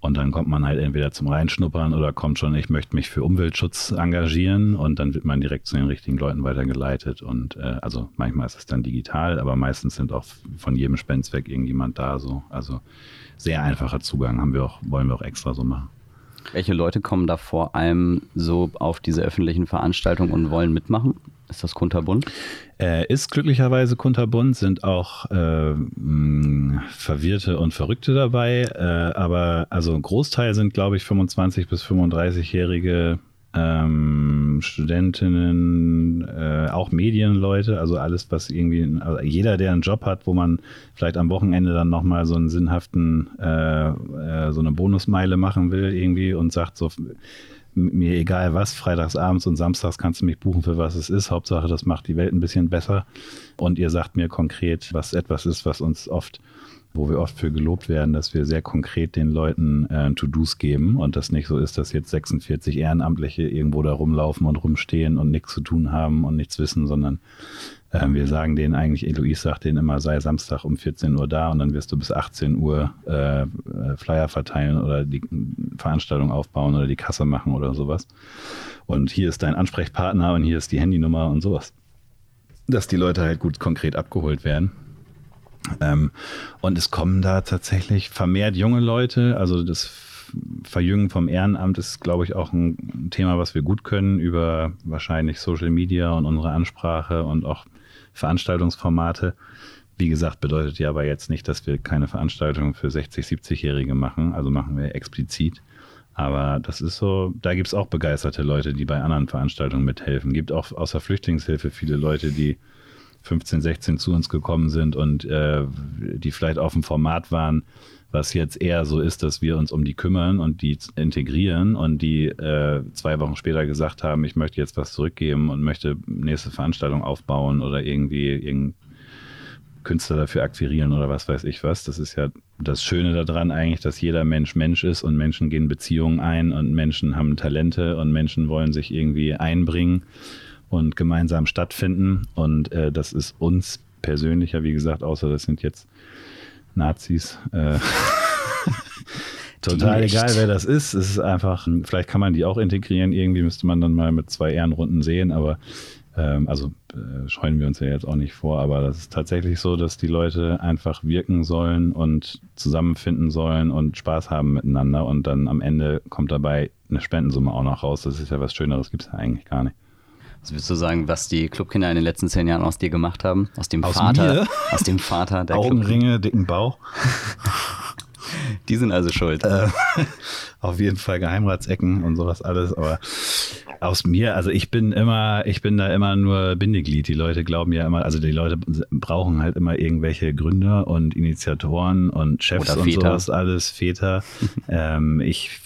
Und dann kommt man halt entweder zum Reinschnuppern oder kommt schon, ich möchte mich für Umweltschutz engagieren und dann wird man direkt zu den richtigen Leuten weitergeleitet. Und äh, also manchmal ist es dann digital, aber meistens sind auch von jedem Spendzweck irgendjemand da so. Also sehr einfacher Zugang haben wir auch, wollen wir auch extra so machen. Welche Leute kommen da vor allem so auf diese öffentlichen Veranstaltungen und wollen mitmachen? Ist das kunterbunt? Äh, ist glücklicherweise kunterbunt, sind auch äh, Verwirrte und Verrückte dabei, äh, aber also ein Großteil sind, glaube ich, 25 bis 35-jährige ähm, Studentinnen, äh, auch Medienleute, also alles, was irgendwie, also jeder, der einen Job hat, wo man vielleicht am Wochenende dann nochmal so einen sinnhaften, äh, äh, so eine Bonusmeile machen will irgendwie und sagt so, mir egal was, freitags abends und samstags kannst du mich buchen für was es ist. Hauptsache, das macht die Welt ein bisschen besser. Und ihr sagt mir konkret, was etwas ist, was uns oft, wo wir oft für gelobt werden, dass wir sehr konkret den Leuten äh, To-Dos geben und das nicht so ist, dass jetzt 46 Ehrenamtliche irgendwo da rumlaufen und rumstehen und nichts zu tun haben und nichts wissen, sondern ähm, wir sagen denen eigentlich, Eloise sagt denen immer, sei Samstag um 14 Uhr da und dann wirst du bis 18 Uhr äh, Flyer verteilen oder die Veranstaltung aufbauen oder die Kasse machen oder sowas. Und hier ist dein Ansprechpartner und hier ist die Handynummer und sowas. Dass die Leute halt gut konkret abgeholt werden. Ähm, und es kommen da tatsächlich vermehrt junge Leute, also das Verjüngen vom Ehrenamt ist, glaube ich, auch ein Thema, was wir gut können über wahrscheinlich Social Media und unsere Ansprache und auch Veranstaltungsformate. Wie gesagt, bedeutet ja aber jetzt nicht, dass wir keine Veranstaltungen für 60, 70-Jährige machen. Also machen wir explizit. Aber das ist so, da gibt es auch begeisterte Leute, die bei anderen Veranstaltungen mithelfen. Gibt auch außer Flüchtlingshilfe viele Leute, die 15, 16 zu uns gekommen sind und äh, die vielleicht auf dem Format waren, was jetzt eher so ist, dass wir uns um die kümmern und die integrieren und die äh, zwei Wochen später gesagt haben, ich möchte jetzt was zurückgeben und möchte nächste Veranstaltung aufbauen oder irgendwie irgendeinen Künstler dafür akquirieren oder was weiß ich was. Das ist ja das Schöne daran eigentlich, dass jeder Mensch Mensch ist und Menschen gehen Beziehungen ein und Menschen haben Talente und Menschen wollen sich irgendwie einbringen und gemeinsam stattfinden. Und äh, das ist uns persönlicher, wie gesagt, außer das sind jetzt Nazis. Äh, <laughs> total egal, wer das ist. Es ist einfach, vielleicht kann man die auch integrieren. Irgendwie müsste man dann mal mit zwei Ehrenrunden sehen, aber ähm, also äh, scheuen wir uns ja jetzt auch nicht vor, aber das ist tatsächlich so, dass die Leute einfach wirken sollen und zusammenfinden sollen und Spaß haben miteinander und dann am Ende kommt dabei eine Spendensumme auch noch raus. Das ist ja was Schöneres, gibt es ja eigentlich gar nicht. Was würdest du sagen, was die Clubkinder in den letzten zehn Jahren aus dir gemacht haben? Aus dem aus Vater, mir? <laughs> aus dem Vater der Augenringe, dicken Bauch. <laughs> Die sind also schuld. Äh, <laughs> auf jeden Fall Geheimratsecken und sowas alles, aber aus mir, also ich bin immer, ich bin da immer nur Bindeglied. Die Leute glauben ja immer, also die Leute brauchen halt immer irgendwelche Gründer und Initiatoren und Chefs Oder und Väter. sowas alles, Väter. <laughs> ähm, ich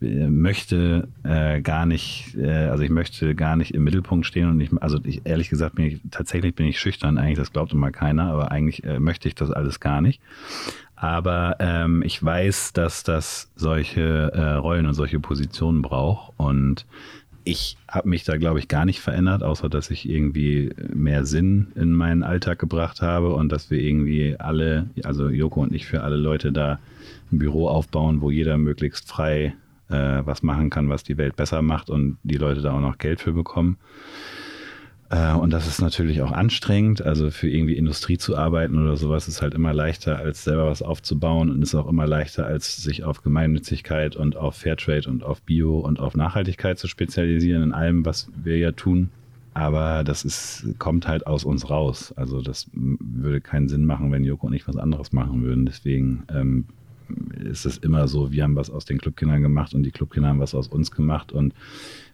äh, möchte äh, gar nicht, äh, also ich möchte gar nicht im Mittelpunkt stehen und ich, also ich, ehrlich gesagt bin ich, tatsächlich bin ich schüchtern eigentlich, das glaubt immer keiner, aber eigentlich äh, möchte ich das alles gar nicht. Aber ähm, ich weiß, dass das solche äh, Rollen und solche Positionen braucht. Und ich habe mich da, glaube ich, gar nicht verändert, außer dass ich irgendwie mehr Sinn in meinen Alltag gebracht habe und dass wir irgendwie alle, also Joko und ich für alle Leute da ein Büro aufbauen, wo jeder möglichst frei äh, was machen kann, was die Welt besser macht und die Leute da auch noch Geld für bekommen. Äh, Und das ist natürlich auch anstrengend. Also für irgendwie Industrie zu arbeiten oder sowas ist halt immer leichter, als selber was aufzubauen und ist auch immer leichter, als sich auf Gemeinnützigkeit und auf Fairtrade und auf Bio und auf Nachhaltigkeit zu spezialisieren in allem, was wir ja tun. Aber das ist, kommt halt aus uns raus. Also das würde keinen Sinn machen, wenn Joko und ich was anderes machen würden. Deswegen ähm, ist es immer so, wir haben was aus den Clubkindern gemacht und die Clubkinder haben was aus uns gemacht. Und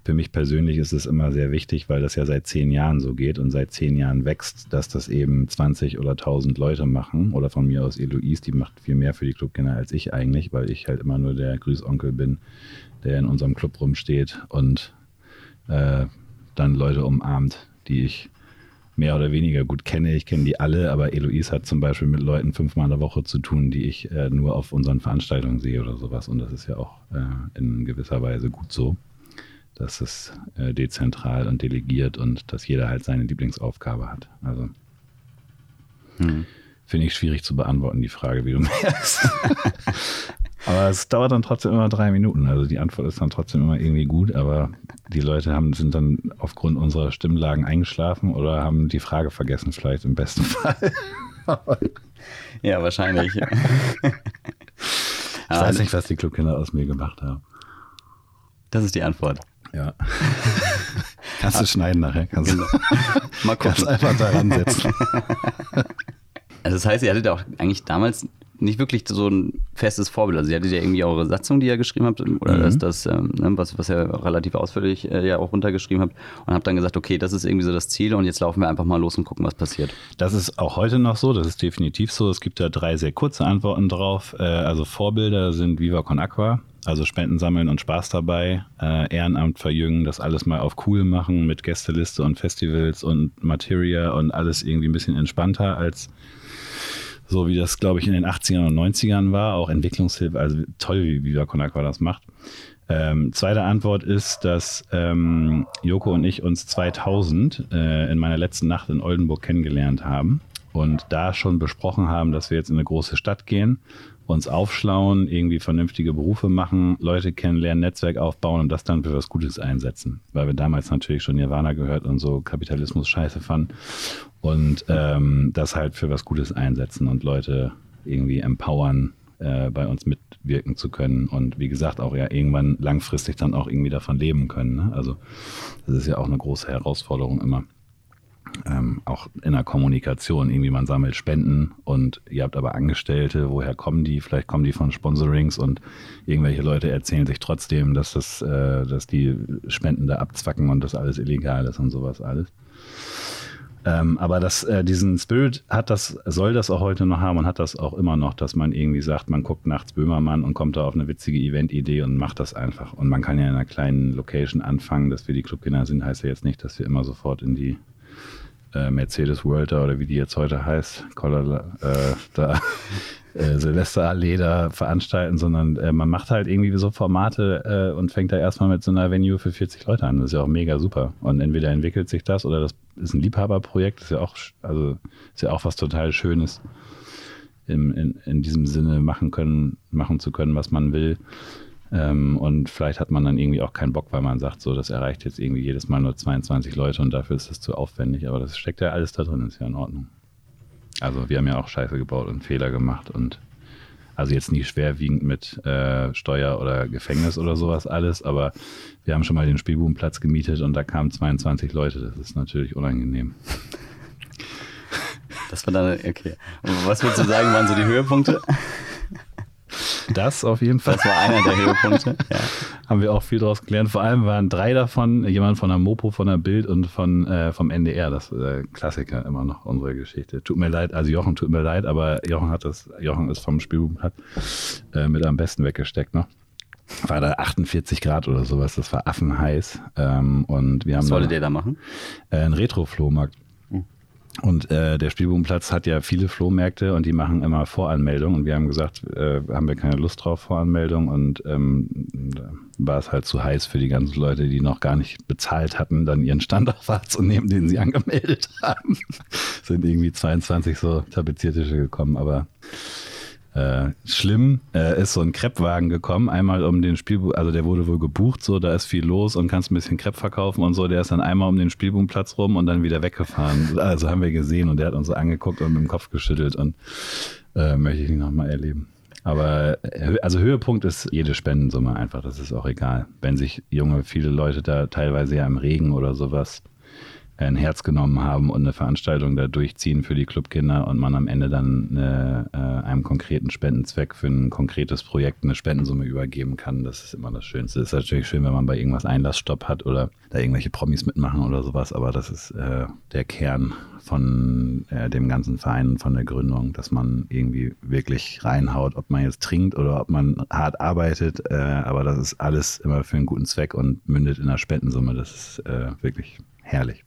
für mich persönlich ist es immer sehr wichtig, weil das ja seit zehn Jahren so geht und seit zehn Jahren wächst, dass das eben 20 oder 1000 Leute machen. Oder von mir aus Eloise, die macht viel mehr für die Clubkinder als ich eigentlich, weil ich halt immer nur der Grüßonkel bin, der in unserem Club rumsteht und äh, dann Leute umarmt, die ich mehr oder weniger gut kenne. Ich kenne die alle, aber Eloise hat zum Beispiel mit Leuten fünfmal in der Woche zu tun, die ich äh, nur auf unseren Veranstaltungen sehe oder sowas. Und das ist ja auch äh, in gewisser Weise gut so, dass es äh, dezentral und delegiert und dass jeder halt seine Lieblingsaufgabe hat. Also Hm. finde ich schwierig zu beantworten, die Frage, wie du <laughs> merkst. <laughs> aber es dauert dann trotzdem immer drei Minuten. Also die Antwort ist dann trotzdem immer irgendwie gut, aber die Leute haben, sind dann aufgrund unserer Stimmlagen eingeschlafen oder haben die Frage vergessen, vielleicht im besten <laughs> Fall. Ja, wahrscheinlich. Ich weiß nicht, was die Clubkinder aus mir gemacht haben. Das ist die Antwort. Ja. <laughs> Kannst du schneiden nachher? Kannst du <laughs> Mal kannst einfach daran setzen. <laughs> Also das heißt, ihr hattet auch eigentlich damals nicht wirklich so ein festes Vorbild. Also ihr hattet ja irgendwie eure Satzung, die ihr geschrieben habt, oder Mhm. das, das ähm, ne, was, was ihr relativ ausführlich äh, ja auch runtergeschrieben habt und habt dann gesagt, okay, das ist irgendwie so das Ziel und jetzt laufen wir einfach mal los und gucken, was passiert. Das ist auch heute noch so, das ist definitiv so. Es gibt da drei sehr kurze Antworten drauf. Äh, Also Vorbilder sind Viva Con Aqua, also Spenden sammeln und Spaß dabei, äh, Ehrenamt verjüngen, das alles mal auf cool machen mit Gästeliste und Festivals und Materia und alles irgendwie ein bisschen entspannter als so wie das, glaube ich, in den 80ern und 90ern war. Auch Entwicklungshilfe, also toll, wie Viva Con das macht. Ähm, zweite Antwort ist, dass ähm, Joko und ich uns 2000 äh, in meiner letzten Nacht in Oldenburg kennengelernt haben und da schon besprochen haben, dass wir jetzt in eine große Stadt gehen, uns aufschlauen, irgendwie vernünftige Berufe machen, Leute kennenlernen, Netzwerk aufbauen und das dann für was Gutes einsetzen. Weil wir damals natürlich schon Nirvana gehört und so Kapitalismus scheiße fanden und ähm, das halt für was Gutes einsetzen und Leute irgendwie empowern, äh, bei uns mitwirken zu können und wie gesagt auch ja irgendwann langfristig dann auch irgendwie davon leben können. Ne? Also das ist ja auch eine große Herausforderung immer. Ähm, auch in der Kommunikation, irgendwie man sammelt Spenden und ihr habt aber Angestellte, woher kommen die? Vielleicht kommen die von Sponsorings und irgendwelche Leute erzählen sich trotzdem, dass das, äh, dass die Spenden da abzwacken und das alles illegal ist und sowas alles. Ähm, aber das, äh, diesen Spirit hat das, soll das auch heute noch haben und hat das auch immer noch, dass man irgendwie sagt, man guckt nachts Böhmermann und kommt da auf eine witzige Event-Idee und macht das einfach. Und man kann ja in einer kleinen Location anfangen, dass wir die Clubkinder sind, heißt ja jetzt nicht, dass wir immer sofort in die äh, Mercedes World da oder wie die jetzt heute heißt, Collar, äh, da äh, Silvesterallee da veranstalten, sondern äh, man macht halt irgendwie so Formate äh, und fängt da erstmal mit so einer Venue für 40 Leute an. Das ist ja auch mega super. Und entweder entwickelt sich das oder das ist ein Liebhaberprojekt, ist ja auch, also ist ja auch was total Schönes, im, in, in diesem Sinne machen können, machen zu können, was man will. Ähm, und vielleicht hat man dann irgendwie auch keinen Bock, weil man sagt, so, das erreicht jetzt irgendwie jedes Mal nur 22 Leute und dafür ist das zu aufwendig. Aber das steckt ja alles da drin, ist ja in Ordnung. Also wir haben ja auch Scheiße gebaut und Fehler gemacht und also jetzt nicht schwerwiegend mit äh, Steuer oder Gefängnis oder sowas alles, aber wir haben schon mal den Spielbubenplatz gemietet und da kamen 22 Leute. Das ist natürlich unangenehm. Das war dann, okay. Und was würdest du sagen, waren so die Höhepunkte? <laughs> Das auf jeden Fall. Das war einer der Höhepunkte. <laughs> Ja. Haben wir auch viel daraus gelernt. Vor allem waren drei davon, jemand von der Mopo, von der Bild und von, äh, vom NDR. Das äh, Klassiker immer noch unsere Geschichte. Tut mir leid, also Jochen tut mir leid, aber Jochen hat das, Jochen ist vom Spielbuch äh, mit am besten weggesteckt noch war da 48 Grad oder sowas, das war affenheiß. Ähm, und wir haben Was wolltet ihr da machen? Äh, einen Retro-Flohmarkt. Und äh, der Spielbubenplatz hat ja viele Flohmärkte und die machen immer Voranmeldung. Und wir haben gesagt, äh, haben wir keine Lust drauf, Voranmeldung. Und ähm, war es halt zu heiß für die ganzen Leute, die noch gar nicht bezahlt hatten, dann ihren Stand auf <laughs> wahrzunehmen, den sie angemeldet <laughs> haben. Sind irgendwie 22 so Tapeziertische gekommen, aber äh, schlimm äh, ist so ein Kreppwagen gekommen, einmal um den Spielbuch, also der wurde wohl gebucht, so da ist viel los und kannst ein bisschen Krepp verkaufen und so, der ist dann einmal um den Spielbubenplatz rum und dann wieder weggefahren. Also haben wir gesehen und der hat uns so angeguckt und mit dem Kopf geschüttelt und äh, möchte ich nicht nochmal erleben. Aber äh, also Höhepunkt ist jede Spendensumme einfach, das ist auch egal. Wenn sich junge, viele Leute da teilweise ja im Regen oder sowas ein Herz genommen haben und eine Veranstaltung da durchziehen für die Clubkinder und man am Ende dann eine, äh, einem konkreten Spendenzweck für ein konkretes Projekt eine Spendensumme übergeben kann. Das ist immer das Schönste. Es ist natürlich schön, wenn man bei irgendwas Einlassstopp hat oder da irgendwelche Promis mitmachen oder sowas, aber das ist äh, der Kern von äh, dem ganzen Verein von der Gründung, dass man irgendwie wirklich reinhaut, ob man jetzt trinkt oder ob man hart arbeitet, äh, aber das ist alles immer für einen guten Zweck und mündet in einer Spendensumme. Das ist äh, wirklich herrlich.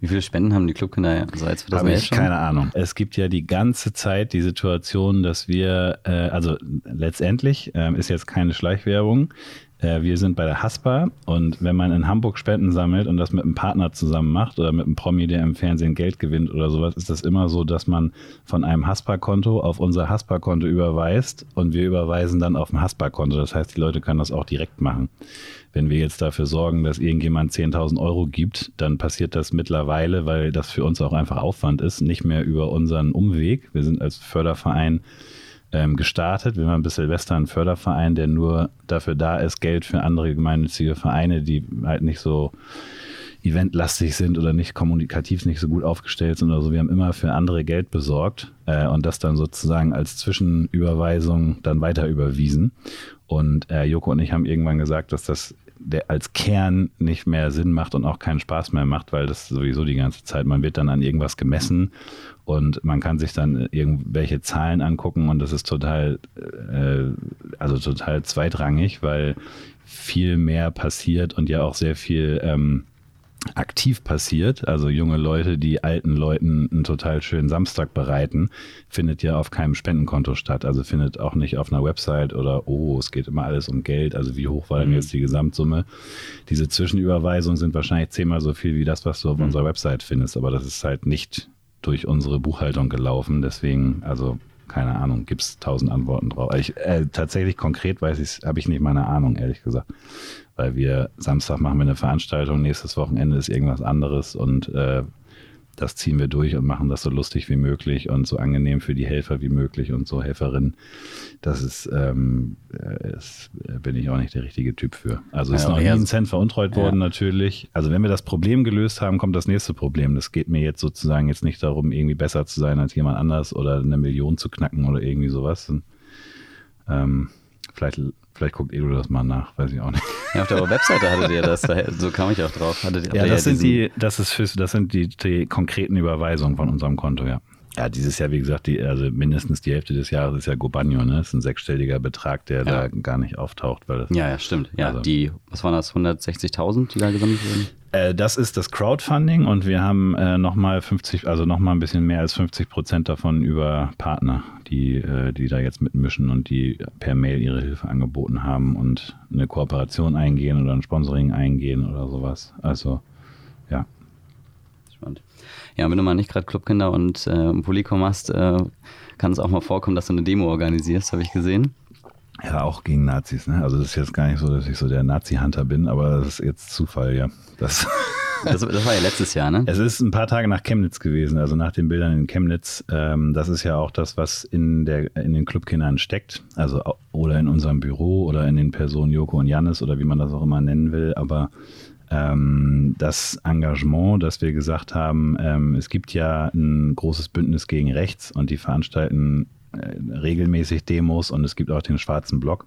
Wie viele Spenden haben die Clubkinder seit 2011 Habe ich schon? keine Ahnung. Es gibt ja die ganze Zeit die Situation, dass wir, äh, also letztendlich äh, ist jetzt keine Schleichwerbung, wir sind bei der Haspa und wenn man in Hamburg Spenden sammelt und das mit einem Partner zusammen macht oder mit einem Promi, der im Fernsehen Geld gewinnt oder sowas, ist das immer so, dass man von einem Haspa-Konto auf unser Haspa-Konto überweist und wir überweisen dann auf ein Haspa-Konto. Das heißt, die Leute können das auch direkt machen. Wenn wir jetzt dafür sorgen, dass irgendjemand 10.000 Euro gibt, dann passiert das mittlerweile, weil das für uns auch einfach Aufwand ist, nicht mehr über unseren Umweg. Wir sind als Förderverein ähm, gestartet. Wir waren bis Silvester ein Förderverein, der nur dafür da ist, Geld für andere gemeinnützige Vereine, die halt nicht so eventlastig sind oder nicht kommunikativ nicht so gut aufgestellt sind oder so. Wir haben immer für andere Geld besorgt äh, und das dann sozusagen als Zwischenüberweisung dann weiter überwiesen. Und äh, Joko und ich haben irgendwann gesagt, dass das der als Kern nicht mehr Sinn macht und auch keinen Spaß mehr macht, weil das sowieso die ganze Zeit, man wird dann an irgendwas gemessen und man kann sich dann irgendwelche Zahlen angucken und das ist total, äh, also total zweitrangig, weil viel mehr passiert und ja auch sehr viel ähm, aktiv passiert, also junge Leute, die alten Leuten einen total schönen Samstag bereiten, findet ja auf keinem Spendenkonto statt. Also findet auch nicht auf einer Website oder, oh, es geht immer alles um Geld. Also wie hoch war denn mhm. jetzt die Gesamtsumme? Diese Zwischenüberweisungen sind wahrscheinlich zehnmal so viel wie das, was du auf mhm. unserer Website findest, aber das ist halt nicht durch unsere Buchhaltung gelaufen. Deswegen, also keine Ahnung, gibt es tausend Antworten drauf. Ich, äh, tatsächlich konkret weiß ich, habe ich nicht mal eine Ahnung, ehrlich gesagt weil wir Samstag machen wir eine Veranstaltung, nächstes Wochenende ist irgendwas anderes und äh, das ziehen wir durch und machen das so lustig wie möglich und so angenehm für die Helfer wie möglich und so Helferinnen. Das ist, ähm, ist äh, bin ich auch nicht der richtige Typ für. Also ist ja, noch nie ein Cent veruntreut worden ja. natürlich. Also wenn wir das Problem gelöst haben, kommt das nächste Problem. Das geht mir jetzt sozusagen jetzt nicht darum, irgendwie besser zu sein als jemand anders oder eine Million zu knacken oder irgendwie sowas. Und, ähm, vielleicht Vielleicht guckt Edu das mal nach, weiß ich auch nicht. Ja, auf der Webseite hattet ihr das, so kam ich auch drauf. Hattet, ja, das, sind die, das, ist für, das sind die, die konkreten Überweisungen von unserem Konto, ja. Ja, dieses Jahr, wie gesagt, die, also mindestens die Hälfte des Jahres ist ja Gobagno, ne? Das ist ein sechsstelliger Betrag, der ja. da gar nicht auftaucht. Weil das, ja, ja, stimmt. Ja, also, die, was waren das, 160.000, die da gesammelt wurden? Äh, das ist das Crowdfunding und wir haben äh, nochmal 50, also nochmal ein bisschen mehr als 50 Prozent davon über Partner, die, äh, die da jetzt mitmischen und die per Mail ihre Hilfe angeboten haben und eine Kooperation eingehen oder ein Sponsoring eingehen oder sowas. Also, ja. Spannend. Ja, wenn du mal nicht gerade Clubkinder und äh, Publikum hast, äh, kann es auch mal vorkommen, dass du eine Demo organisierst, habe ich gesehen. Ja, auch gegen Nazis. Ne? Also das ist jetzt gar nicht so, dass ich so der Nazi-Hunter bin, aber das ist jetzt Zufall, ja. Das, <laughs> das, das, war ja letztes Jahr, ne? Es ist ein paar Tage nach Chemnitz gewesen, also nach den Bildern in Chemnitz. Ähm, das ist ja auch das, was in, der, in den Clubkindern steckt. Also oder in unserem Büro oder in den Personen Joko und Jannis oder wie man das auch immer nennen will. Aber ähm, das Engagement, dass wir gesagt haben, ähm, es gibt ja ein großes Bündnis gegen rechts und die veranstalten regelmäßig Demos und es gibt auch den schwarzen Block.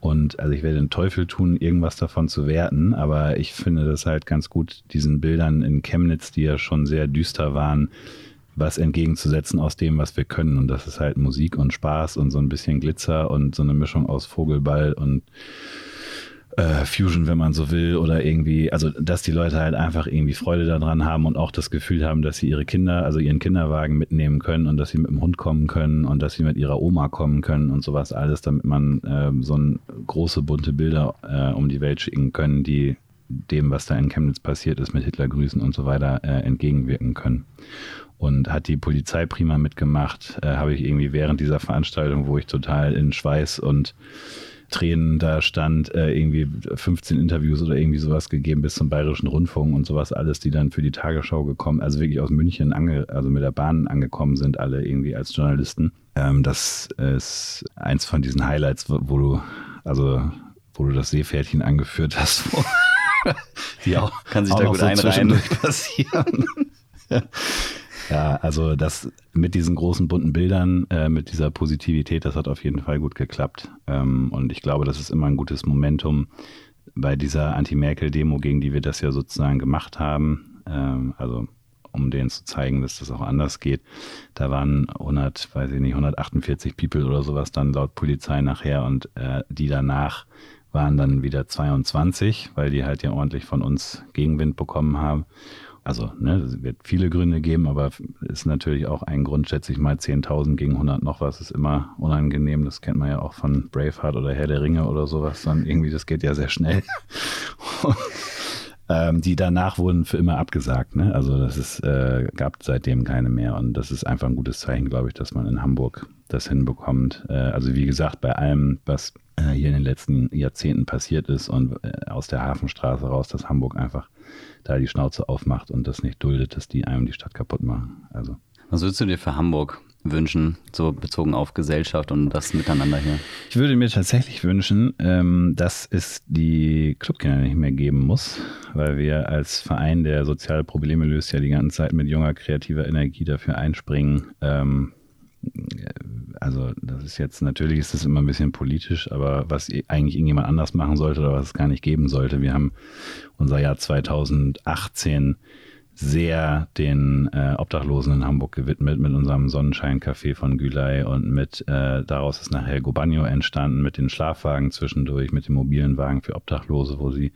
Und also ich werde den Teufel tun, irgendwas davon zu werten, aber ich finde das halt ganz gut, diesen Bildern in Chemnitz, die ja schon sehr düster waren, was entgegenzusetzen aus dem, was wir können. Und das ist halt Musik und Spaß und so ein bisschen Glitzer und so eine Mischung aus Vogelball und äh, Fusion, wenn man so will, oder irgendwie, also dass die Leute halt einfach irgendwie Freude daran haben und auch das Gefühl haben, dass sie ihre Kinder, also ihren Kinderwagen mitnehmen können und dass sie mit dem Hund kommen können und dass sie mit ihrer Oma kommen können und sowas alles, damit man äh, so ein große bunte Bilder äh, um die Welt schicken können, die dem, was da in Chemnitz passiert ist, mit Hitlergrüßen und so weiter äh, entgegenwirken können und hat die Polizei prima mitgemacht. Äh, Habe ich irgendwie während dieser Veranstaltung, wo ich total in Schweiß und Tränen da stand, äh, irgendwie 15 Interviews oder irgendwie sowas gegeben bis zum Bayerischen Rundfunk und sowas alles, die dann für die Tagesschau gekommen, also wirklich aus München, ange, also mit der Bahn angekommen sind, alle irgendwie als Journalisten. Ähm, das ist eins von diesen Highlights, wo, wo du, also wo du das Seepferdchen angeführt hast, wo <laughs> die auch, Kann sich auch da gut so einreihen. <laughs> passieren. <laughs> Ja, also das mit diesen großen bunten Bildern, äh, mit dieser Positivität, das hat auf jeden Fall gut geklappt. Ähm, und ich glaube, das ist immer ein gutes Momentum bei dieser Anti-Merkel-Demo, gegen die wir das ja sozusagen gemacht haben. Ähm, also um denen zu zeigen, dass das auch anders geht. Da waren 100, weiß ich nicht, 148 People oder sowas dann laut Polizei nachher und äh, die danach waren dann wieder 22, weil die halt ja ordentlich von uns Gegenwind bekommen haben. Also, ne, es wird viele Gründe geben, aber ist natürlich auch ein Grund, schätze ich mal, 10.000 gegen 100 noch was ist immer unangenehm. Das kennt man ja auch von Braveheart oder Herr der Ringe oder sowas. Dann irgendwie, das geht ja sehr schnell. <laughs> ähm, die danach wurden für immer abgesagt. Ne? Also das ist, äh, gab seitdem keine mehr. Und das ist einfach ein gutes Zeichen, glaube ich, dass man in Hamburg das hinbekommt. Äh, also wie gesagt, bei allem, was äh, hier in den letzten Jahrzehnten passiert ist und äh, aus der Hafenstraße raus, dass Hamburg einfach da die Schnauze aufmacht und das nicht duldet, dass die einem die Stadt kaputt machen. Also. Was würdest du dir für Hamburg wünschen, so bezogen auf Gesellschaft und das Miteinander hier? Ich würde mir tatsächlich wünschen, ähm, dass es die Clubkinder nicht mehr geben muss, weil wir als Verein, der soziale Probleme löst, ja die ganze Zeit mit junger, kreativer Energie dafür einspringen, ähm, also das ist jetzt, natürlich ist das immer ein bisschen politisch, aber was eigentlich irgendjemand anders machen sollte oder was es gar nicht geben sollte. Wir haben unser Jahr 2018 sehr den äh, Obdachlosen in Hamburg gewidmet mit unserem Sonnenscheincafé von Gülay und mit, äh, daraus ist nachher Gobagno entstanden, mit den Schlafwagen zwischendurch, mit dem mobilen Wagen für Obdachlose, wo sie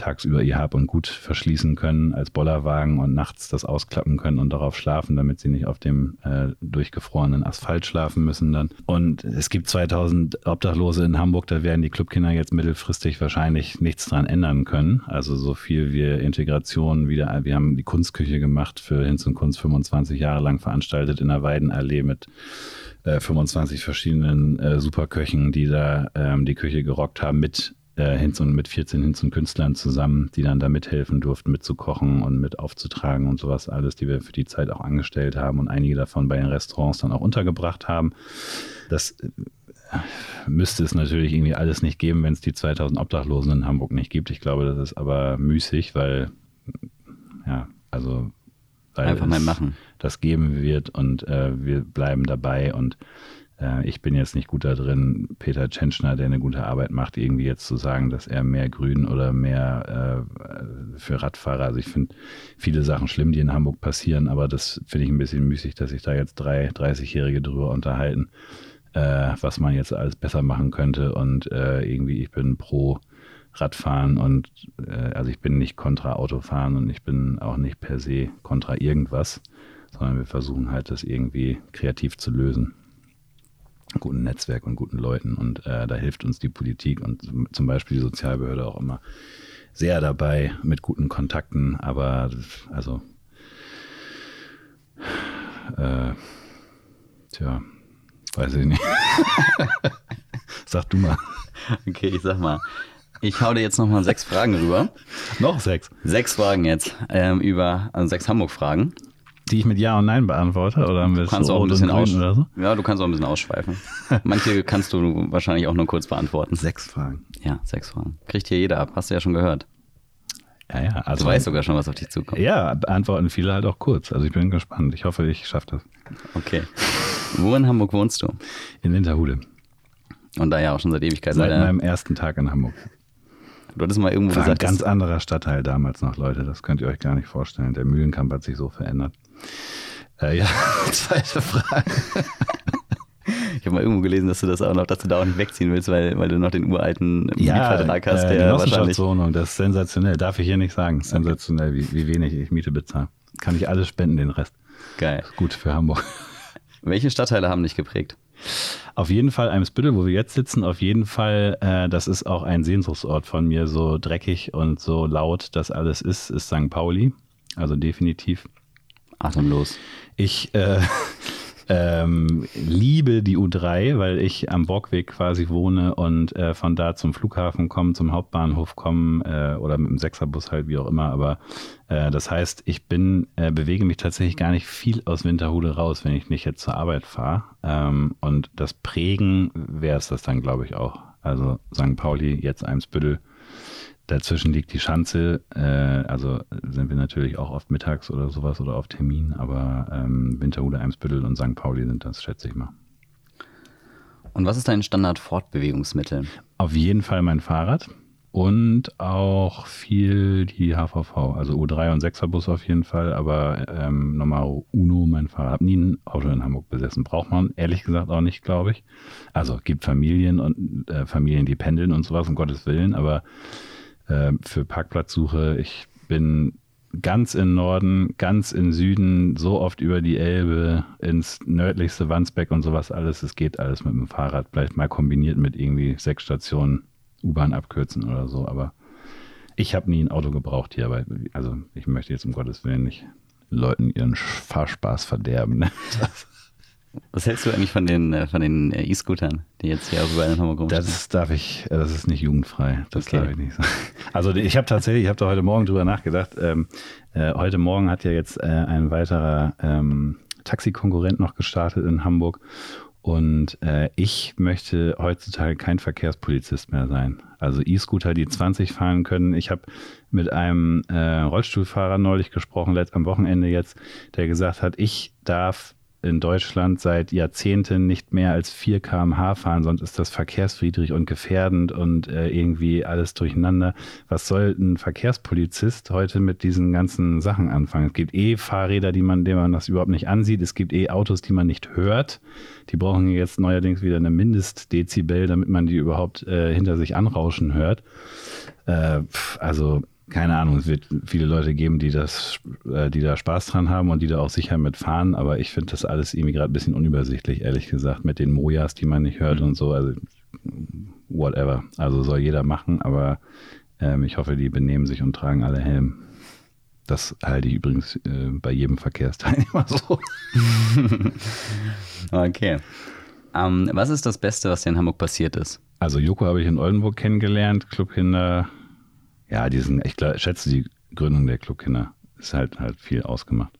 tagsüber ihr Hab und Gut verschließen können als Bollerwagen und nachts das ausklappen können und darauf schlafen, damit sie nicht auf dem äh, durchgefrorenen Asphalt schlafen müssen dann. Und es gibt 2000 Obdachlose in Hamburg, da werden die Clubkinder jetzt mittelfristig wahrscheinlich nichts dran ändern können. Also so viel wie Integration wieder, wir haben die Kunstküche gemacht für Hinz und Kunst 25 Jahre lang veranstaltet in der Weidenallee mit 25 äh, verschiedenen äh, Superköchen, die da ähm, die Küche gerockt haben mit äh, Hinz und mit 14 Hinz und Künstlern zusammen, die dann da mithelfen durften, mitzukochen und mit aufzutragen und sowas alles, die wir für die Zeit auch angestellt haben und einige davon bei den Restaurants dann auch untergebracht haben. Das äh, müsste es natürlich irgendwie alles nicht geben, wenn es die 2000 Obdachlosen in Hamburg nicht gibt. Ich glaube, das ist aber müßig, weil, ja, also, weil einfach mal machen. Das geben wird und äh, wir bleiben dabei und äh, ich bin jetzt nicht gut da drin, Peter Tschentschner, der eine gute Arbeit macht, irgendwie jetzt zu sagen, dass er mehr Grün oder mehr äh, für Radfahrer. Also ich finde viele Sachen schlimm, die in Hamburg passieren, aber das finde ich ein bisschen müßig, dass sich da jetzt drei 30-Jährige drüber unterhalten, äh, was man jetzt alles besser machen könnte. Und äh, irgendwie, ich bin pro Radfahren und äh, also ich bin nicht kontra Autofahren und ich bin auch nicht per se kontra irgendwas, sondern wir versuchen halt das irgendwie kreativ zu lösen guten Netzwerk und guten Leuten. Und äh, da hilft uns die Politik und zum Beispiel die Sozialbehörde auch immer sehr dabei mit guten Kontakten. Aber also, äh, tja, weiß ich nicht. <laughs> sag du mal. Okay, ich sag mal. Ich hau dir jetzt nochmal sechs Fragen rüber. Noch sechs? Sechs Fragen jetzt ähm, über, also sechs Hamburg-Fragen die ich mit Ja und Nein beantworte? Oder du kannst auch ein bisschen aus oder so? Ja, du kannst auch ein bisschen ausschweifen. Manche kannst du wahrscheinlich auch nur kurz beantworten. Sechs Fragen. Ja, sechs Fragen. Kriegt hier jeder ab, hast du ja schon gehört. Ja, ja. Also du weißt sogar schon, was auf dich zukommt. Ja, beantworten viele halt auch kurz. Also ich bin gespannt. Ich hoffe, ich schaffe das. Okay. Wo in Hamburg wohnst du? In Winterhude. Und da ja auch schon seit Ewigkeit. Seit leider. meinem ersten Tag in Hamburg. Du hattest mal irgendwo War ein gesagt, ganz dass, anderer Stadtteil damals noch, Leute. Das könnt ihr euch gar nicht vorstellen. Der Mühlenkamp hat sich so verändert. Äh, ja, <laughs> zweite Frage. ich habe mal irgendwo gelesen, dass du das auch noch, dass du da auch nicht wegziehen willst, weil, weil du noch den uralten Mietvertrag hast, äh, der wahrscheinlich. Genossenschaftswohnung, das ist sensationell. Darf ich hier nicht sagen. Sensationell, wie, wie wenig ich Miete bezahle. Kann ich alles spenden, den Rest. Geil. Gut für Hamburg. Welche Stadtteile haben dich geprägt? Auf jeden Fall Eimsbüttel, wo wir jetzt sitzen, auf jeden Fall, äh, das ist auch ein Sehnsuchtsort von mir, so dreckig und so laut das alles ist, ist St. Pauli. Also definitiv. Atemlos. Ich äh, <laughs> ähm, liebe die U3, weil ich am Borgweg quasi wohne und äh, von da zum Flughafen komme, zum Hauptbahnhof komme äh, oder mit dem Sechserbus halt, wie auch immer. Aber äh, das heißt, ich bin, äh, bewege mich tatsächlich gar nicht viel aus Winterhude raus, wenn ich nicht jetzt zur Arbeit fahre. Ähm, und das Prägen wäre es das dann, glaube ich, auch. Also St. Pauli, jetzt Eimsbüttel. Dazwischen liegt die Schanze, äh, also sind wir natürlich auch oft mittags oder sowas oder auf Termin, aber ähm, Winterhude, Eimsbüttel und St. Pauli sind das, schätze ich mal. Und was ist dein Standard-Fortbewegungsmittel? Auf jeden Fall mein Fahrrad und auch viel die HVV, also U3 und 6er Bus auf jeden Fall, aber ähm, nochmal Uno, mein Fahrrad. Hab nie ein Auto in Hamburg besessen. Braucht man ehrlich gesagt auch nicht, glaube ich. Also gibt Familien und äh, Familien, die pendeln und sowas, um Gottes Willen, aber äh, für Parkplatzsuche, ich bin ganz im Norden, ganz im Süden, so oft über die Elbe, ins nördlichste Wandsbeck und sowas alles. Es geht alles mit dem Fahrrad, vielleicht mal kombiniert mit irgendwie sechs Stationen U-Bahn abkürzen oder so. Aber ich habe nie ein Auto gebraucht hier, aber also ich möchte jetzt um Gottes Willen nicht Leuten ihren Fahrspaß verderben. Ne? <laughs> Was hältst du eigentlich von den, äh, von den äh, E-Scootern, die jetzt hier überall Hamburg rumstehen? Das darf ich, äh, das ist nicht jugendfrei. Das Okay. darf ich nicht sagen. Also ich habe tatsächlich, ich habe da heute Morgen drüber nachgedacht. Ähm, äh, heute Morgen hat ja jetzt äh, ein weiterer ähm, Taxikonkurrent noch gestartet in Hamburg. Und äh, ich möchte heutzutage kein Verkehrspolizist mehr sein. Also E-Scooter, die 20 fahren können. Ich habe mit einem äh, Rollstuhlfahrer neulich gesprochen, letzt am Wochenende jetzt, der gesagt hat, ich darf in Deutschland seit Jahrzehnten nicht mehr als 4 km/h fahren, sonst ist das verkehrswidrig und gefährdend und äh, irgendwie alles durcheinander. Was soll ein Verkehrspolizist heute mit diesen ganzen Sachen anfangen? Es gibt eh Fahrräder, die man, denen man das überhaupt nicht ansieht. Es gibt eh Autos, die man nicht hört. Die brauchen jetzt neuerdings wieder eine Mindestdezibel, damit man die überhaupt äh, hinter sich anrauschen hört. Äh, also keine Ahnung, es wird viele Leute geben, die das, äh, die da Spaß dran haben und die da auch sicher mitfahren, aber ich finde das alles irgendwie gerade ein bisschen unübersichtlich, ehrlich gesagt, mit den Mojas, die man nicht hört und so, also whatever. Also soll jeder machen, aber ähm, ich hoffe, die benehmen sich und tragen alle Helm. Das halte ich übrigens äh, bei jedem Verkehrsteilnehmer <laughs> so. <laughs> Okay. Ähm, was ist das Beste, was dir in Hamburg passiert ist? Also Joko habe ich in Oldenburg kennengelernt, Clubkinder. Ja, diesen, ich glaub, schätze die Gründung der Clubkinder ist halt halt viel ausgemacht.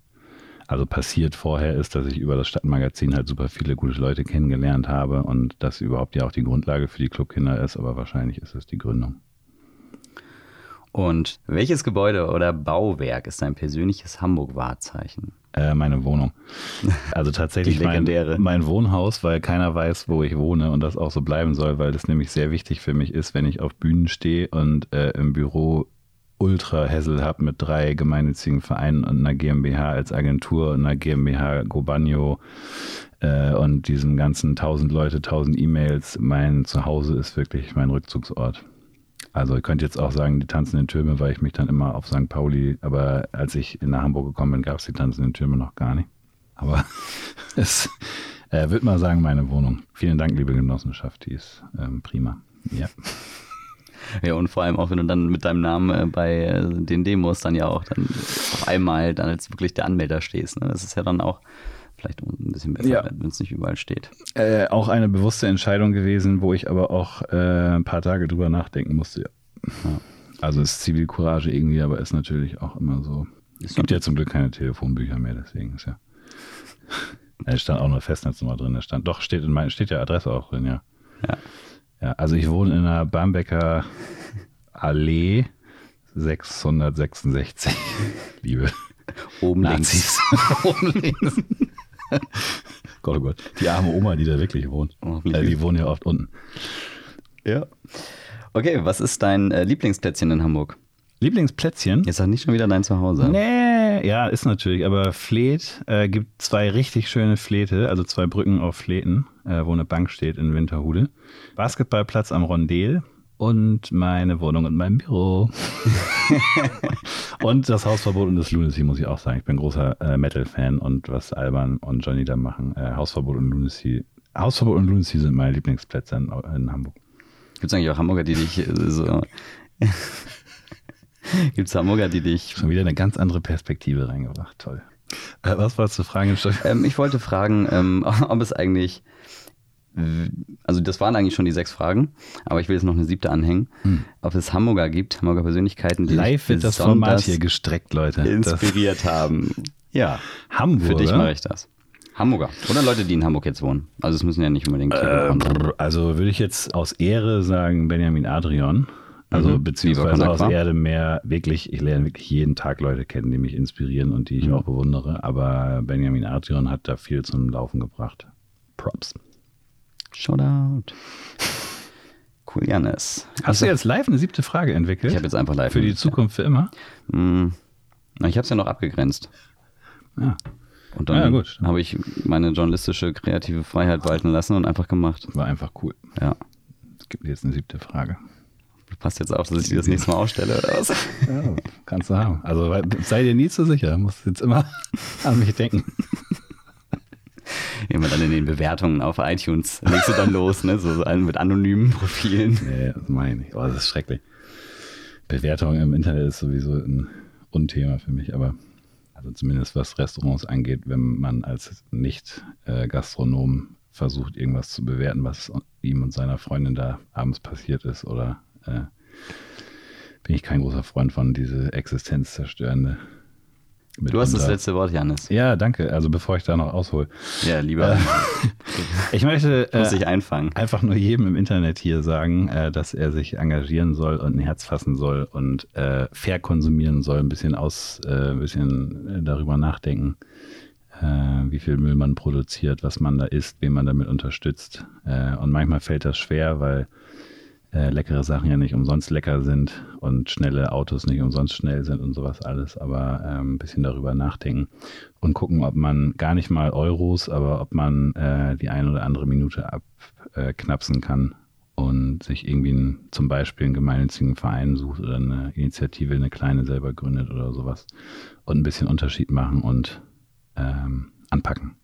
Also passiert vorher ist, dass ich über das Stadtmagazin halt super viele gute Leute kennengelernt habe und das überhaupt ja auch die Grundlage für die Clubkinder ist, aber wahrscheinlich ist es die Gründung. Und welches Gebäude oder Bauwerk ist dein persönliches Hamburg-Wahrzeichen? Äh, meine Wohnung. Also tatsächlich <laughs> mein, legendäre. mein Wohnhaus, weil keiner weiß, wo ich wohne und das auch so bleiben soll, weil das nämlich sehr wichtig für mich ist, wenn ich auf Bühnen stehe und äh, im Büro ultra Hessel habe mit drei gemeinnützigen Vereinen und einer GmbH als Agentur und einer GmbH Gobagno äh, und diesem ganzen tausend Leute, tausend E-Mails. Mein Zuhause ist wirklich mein Rückzugsort. Also ihr könnt jetzt auch sagen, die tanzenden Türme, weil ich mich dann immer auf St. Pauli, aber als ich nach Hamburg gekommen bin, gab es die tanzenden Türme noch gar nicht. Aber <laughs> es äh, würde mal sagen, meine Wohnung. Vielen Dank, liebe Genossenschaft, die ist ähm, prima. Ja. <laughs> Ja, und vor allem auch, wenn du dann mit deinem Namen äh, bei äh, den Demos dann ja auch dann auf einmal dann als wirklich der Anmelder stehst. Ne? Das ist ja dann auch vielleicht ein bisschen besser, Ja. wenn es nicht überall steht. Äh, auch eine bewusste Entscheidung gewesen, wo ich aber auch äh, ein paar Tage drüber nachdenken musste. Ja. Also ist Zivilcourage irgendwie, aber ist natürlich auch immer so. Es gibt ja zum Glück keine Telefonbücher mehr, deswegen ist ja. <laughs> Da stand auch eine Festnetznummer drin. Da stand, doch, steht in mein, steht ja Adresse auch drin, ja. Ja. Ja, also ich wohne in einer Barmbecker Allee 666. <laughs> Liebe Oben links. Nazis. <laughs> Oben links. <laughs> Gott, oh Gott. Die arme Oma, die da wirklich wohnt. Oh, äh, die wohnt ja oft unten. Ja. Okay, was ist dein äh, Lieblingsplätzchen in Hamburg? Lieblingsplätzchen? Ist das nicht schon wieder dein Zuhause? Nee, ja, ist natürlich. Aber Fleet äh, gibt zwei richtig schöne Fleete, also zwei Brücken auf Fleten, äh, wo eine Bank steht in Winterhude. Basketballplatz am Rondel und meine Wohnung und mein Büro. <laughs> und das Hausverbot und das Lunacy, muss ich auch sagen. Ich bin großer äh, Metal-Fan und was Alban und Johnny da machen, äh, Hausverbot und Lunacy. Hausverbot und Lunacy sind meine Lieblingsplätze in, in Hamburg. Gibt es eigentlich auch Hamburger, die dich äh, so. <laughs> Gibt es Hamburger, die dich. Schon wieder eine ganz andere Perspektive reingebracht. Toll. Äh, was wolltest du fragen? Ähm, ich wollte fragen, ähm, <laughs> ob es eigentlich. Also, das waren eigentlich schon die sechs Fragen, aber ich will jetzt noch eine siebte anhängen. Hm. Ob es Hamburger gibt, Hamburger Persönlichkeiten, die Live wird das Format hier gestreckt, Leute. Inspiriert das haben. <laughs> Ja. Hamburg. Für dich mache ich das. Hamburger. Oder Leute, die in Hamburg jetzt wohnen. Also es müssen ja nicht unbedingt. Äh, also würde ich jetzt aus Ehre sagen Benjamin Adrian. Also mhm. beziehungsweise aus Erde mehr wirklich, ich lerne wirklich jeden Tag Leute kennen, die mich inspirieren und die ich mhm. auch bewundere. Aber Benjamin Adrian hat da viel zum Laufen gebracht. Props. Shoutout. Cool, Janis. Hast also, du jetzt live eine siebte Frage entwickelt? Ich habe jetzt einfach live. Für die Zukunft für immer? Mhm. Ich habe es ja noch abgegrenzt. Ja. Und dann ja, habe ich meine journalistische kreative Freiheit walten lassen und einfach gemacht. War einfach cool. Ja. Es gibt jetzt eine siebte Frage. Du passt jetzt auf, dass ich die das nächste Mal ausstelle, oder was? Ja, kannst du haben. Also sei dir nie zu sicher. Musst jetzt immer <laughs> an mich denken. Immer dann in den Bewertungen auf iTunes legst du dann los, ne? So, so mit anonymen Profilen. Nee, das meine ich. Oh, das ist schrecklich. Bewertung im Internet ist sowieso ein Unthema für mich, aber also zumindest was Restaurants angeht, wenn man als Nicht-Gastronom versucht, irgendwas zu bewerten, was ihm und seiner Freundin da abends passiert ist, oder äh, bin ich kein großer Freund von, diese existenzzerstörende Du hast das letzte Wort, Janis. Ja, danke. Also bevor ich da noch aushole. Ja, lieber. Äh, <laughs> ich möchte Muss ich einfangen. einfach nur jedem im Internet hier sagen, äh, dass er sich engagieren soll und ein Herz fassen soll und äh, fair konsumieren soll, ein bisschen aus, äh, ein bisschen darüber nachdenken, äh, wie viel Müll man produziert, was man da isst, wen man damit unterstützt. Äh, und manchmal fällt das schwer, weil äh, leckere Sachen ja nicht umsonst lecker sind und schnelle Autos nicht umsonst schnell sind und sowas alles, aber ähm, ein bisschen darüber nachdenken und gucken, ob man gar nicht mal Euros, aber ob man äh, die eine oder andere Minute abknapsen äh, kann und sich irgendwie ein, zum Beispiel einen gemeinnützigen Verein sucht oder eine Initiative, eine kleine selber gründet oder sowas und ein bisschen Unterschied machen und ähm, anpacken.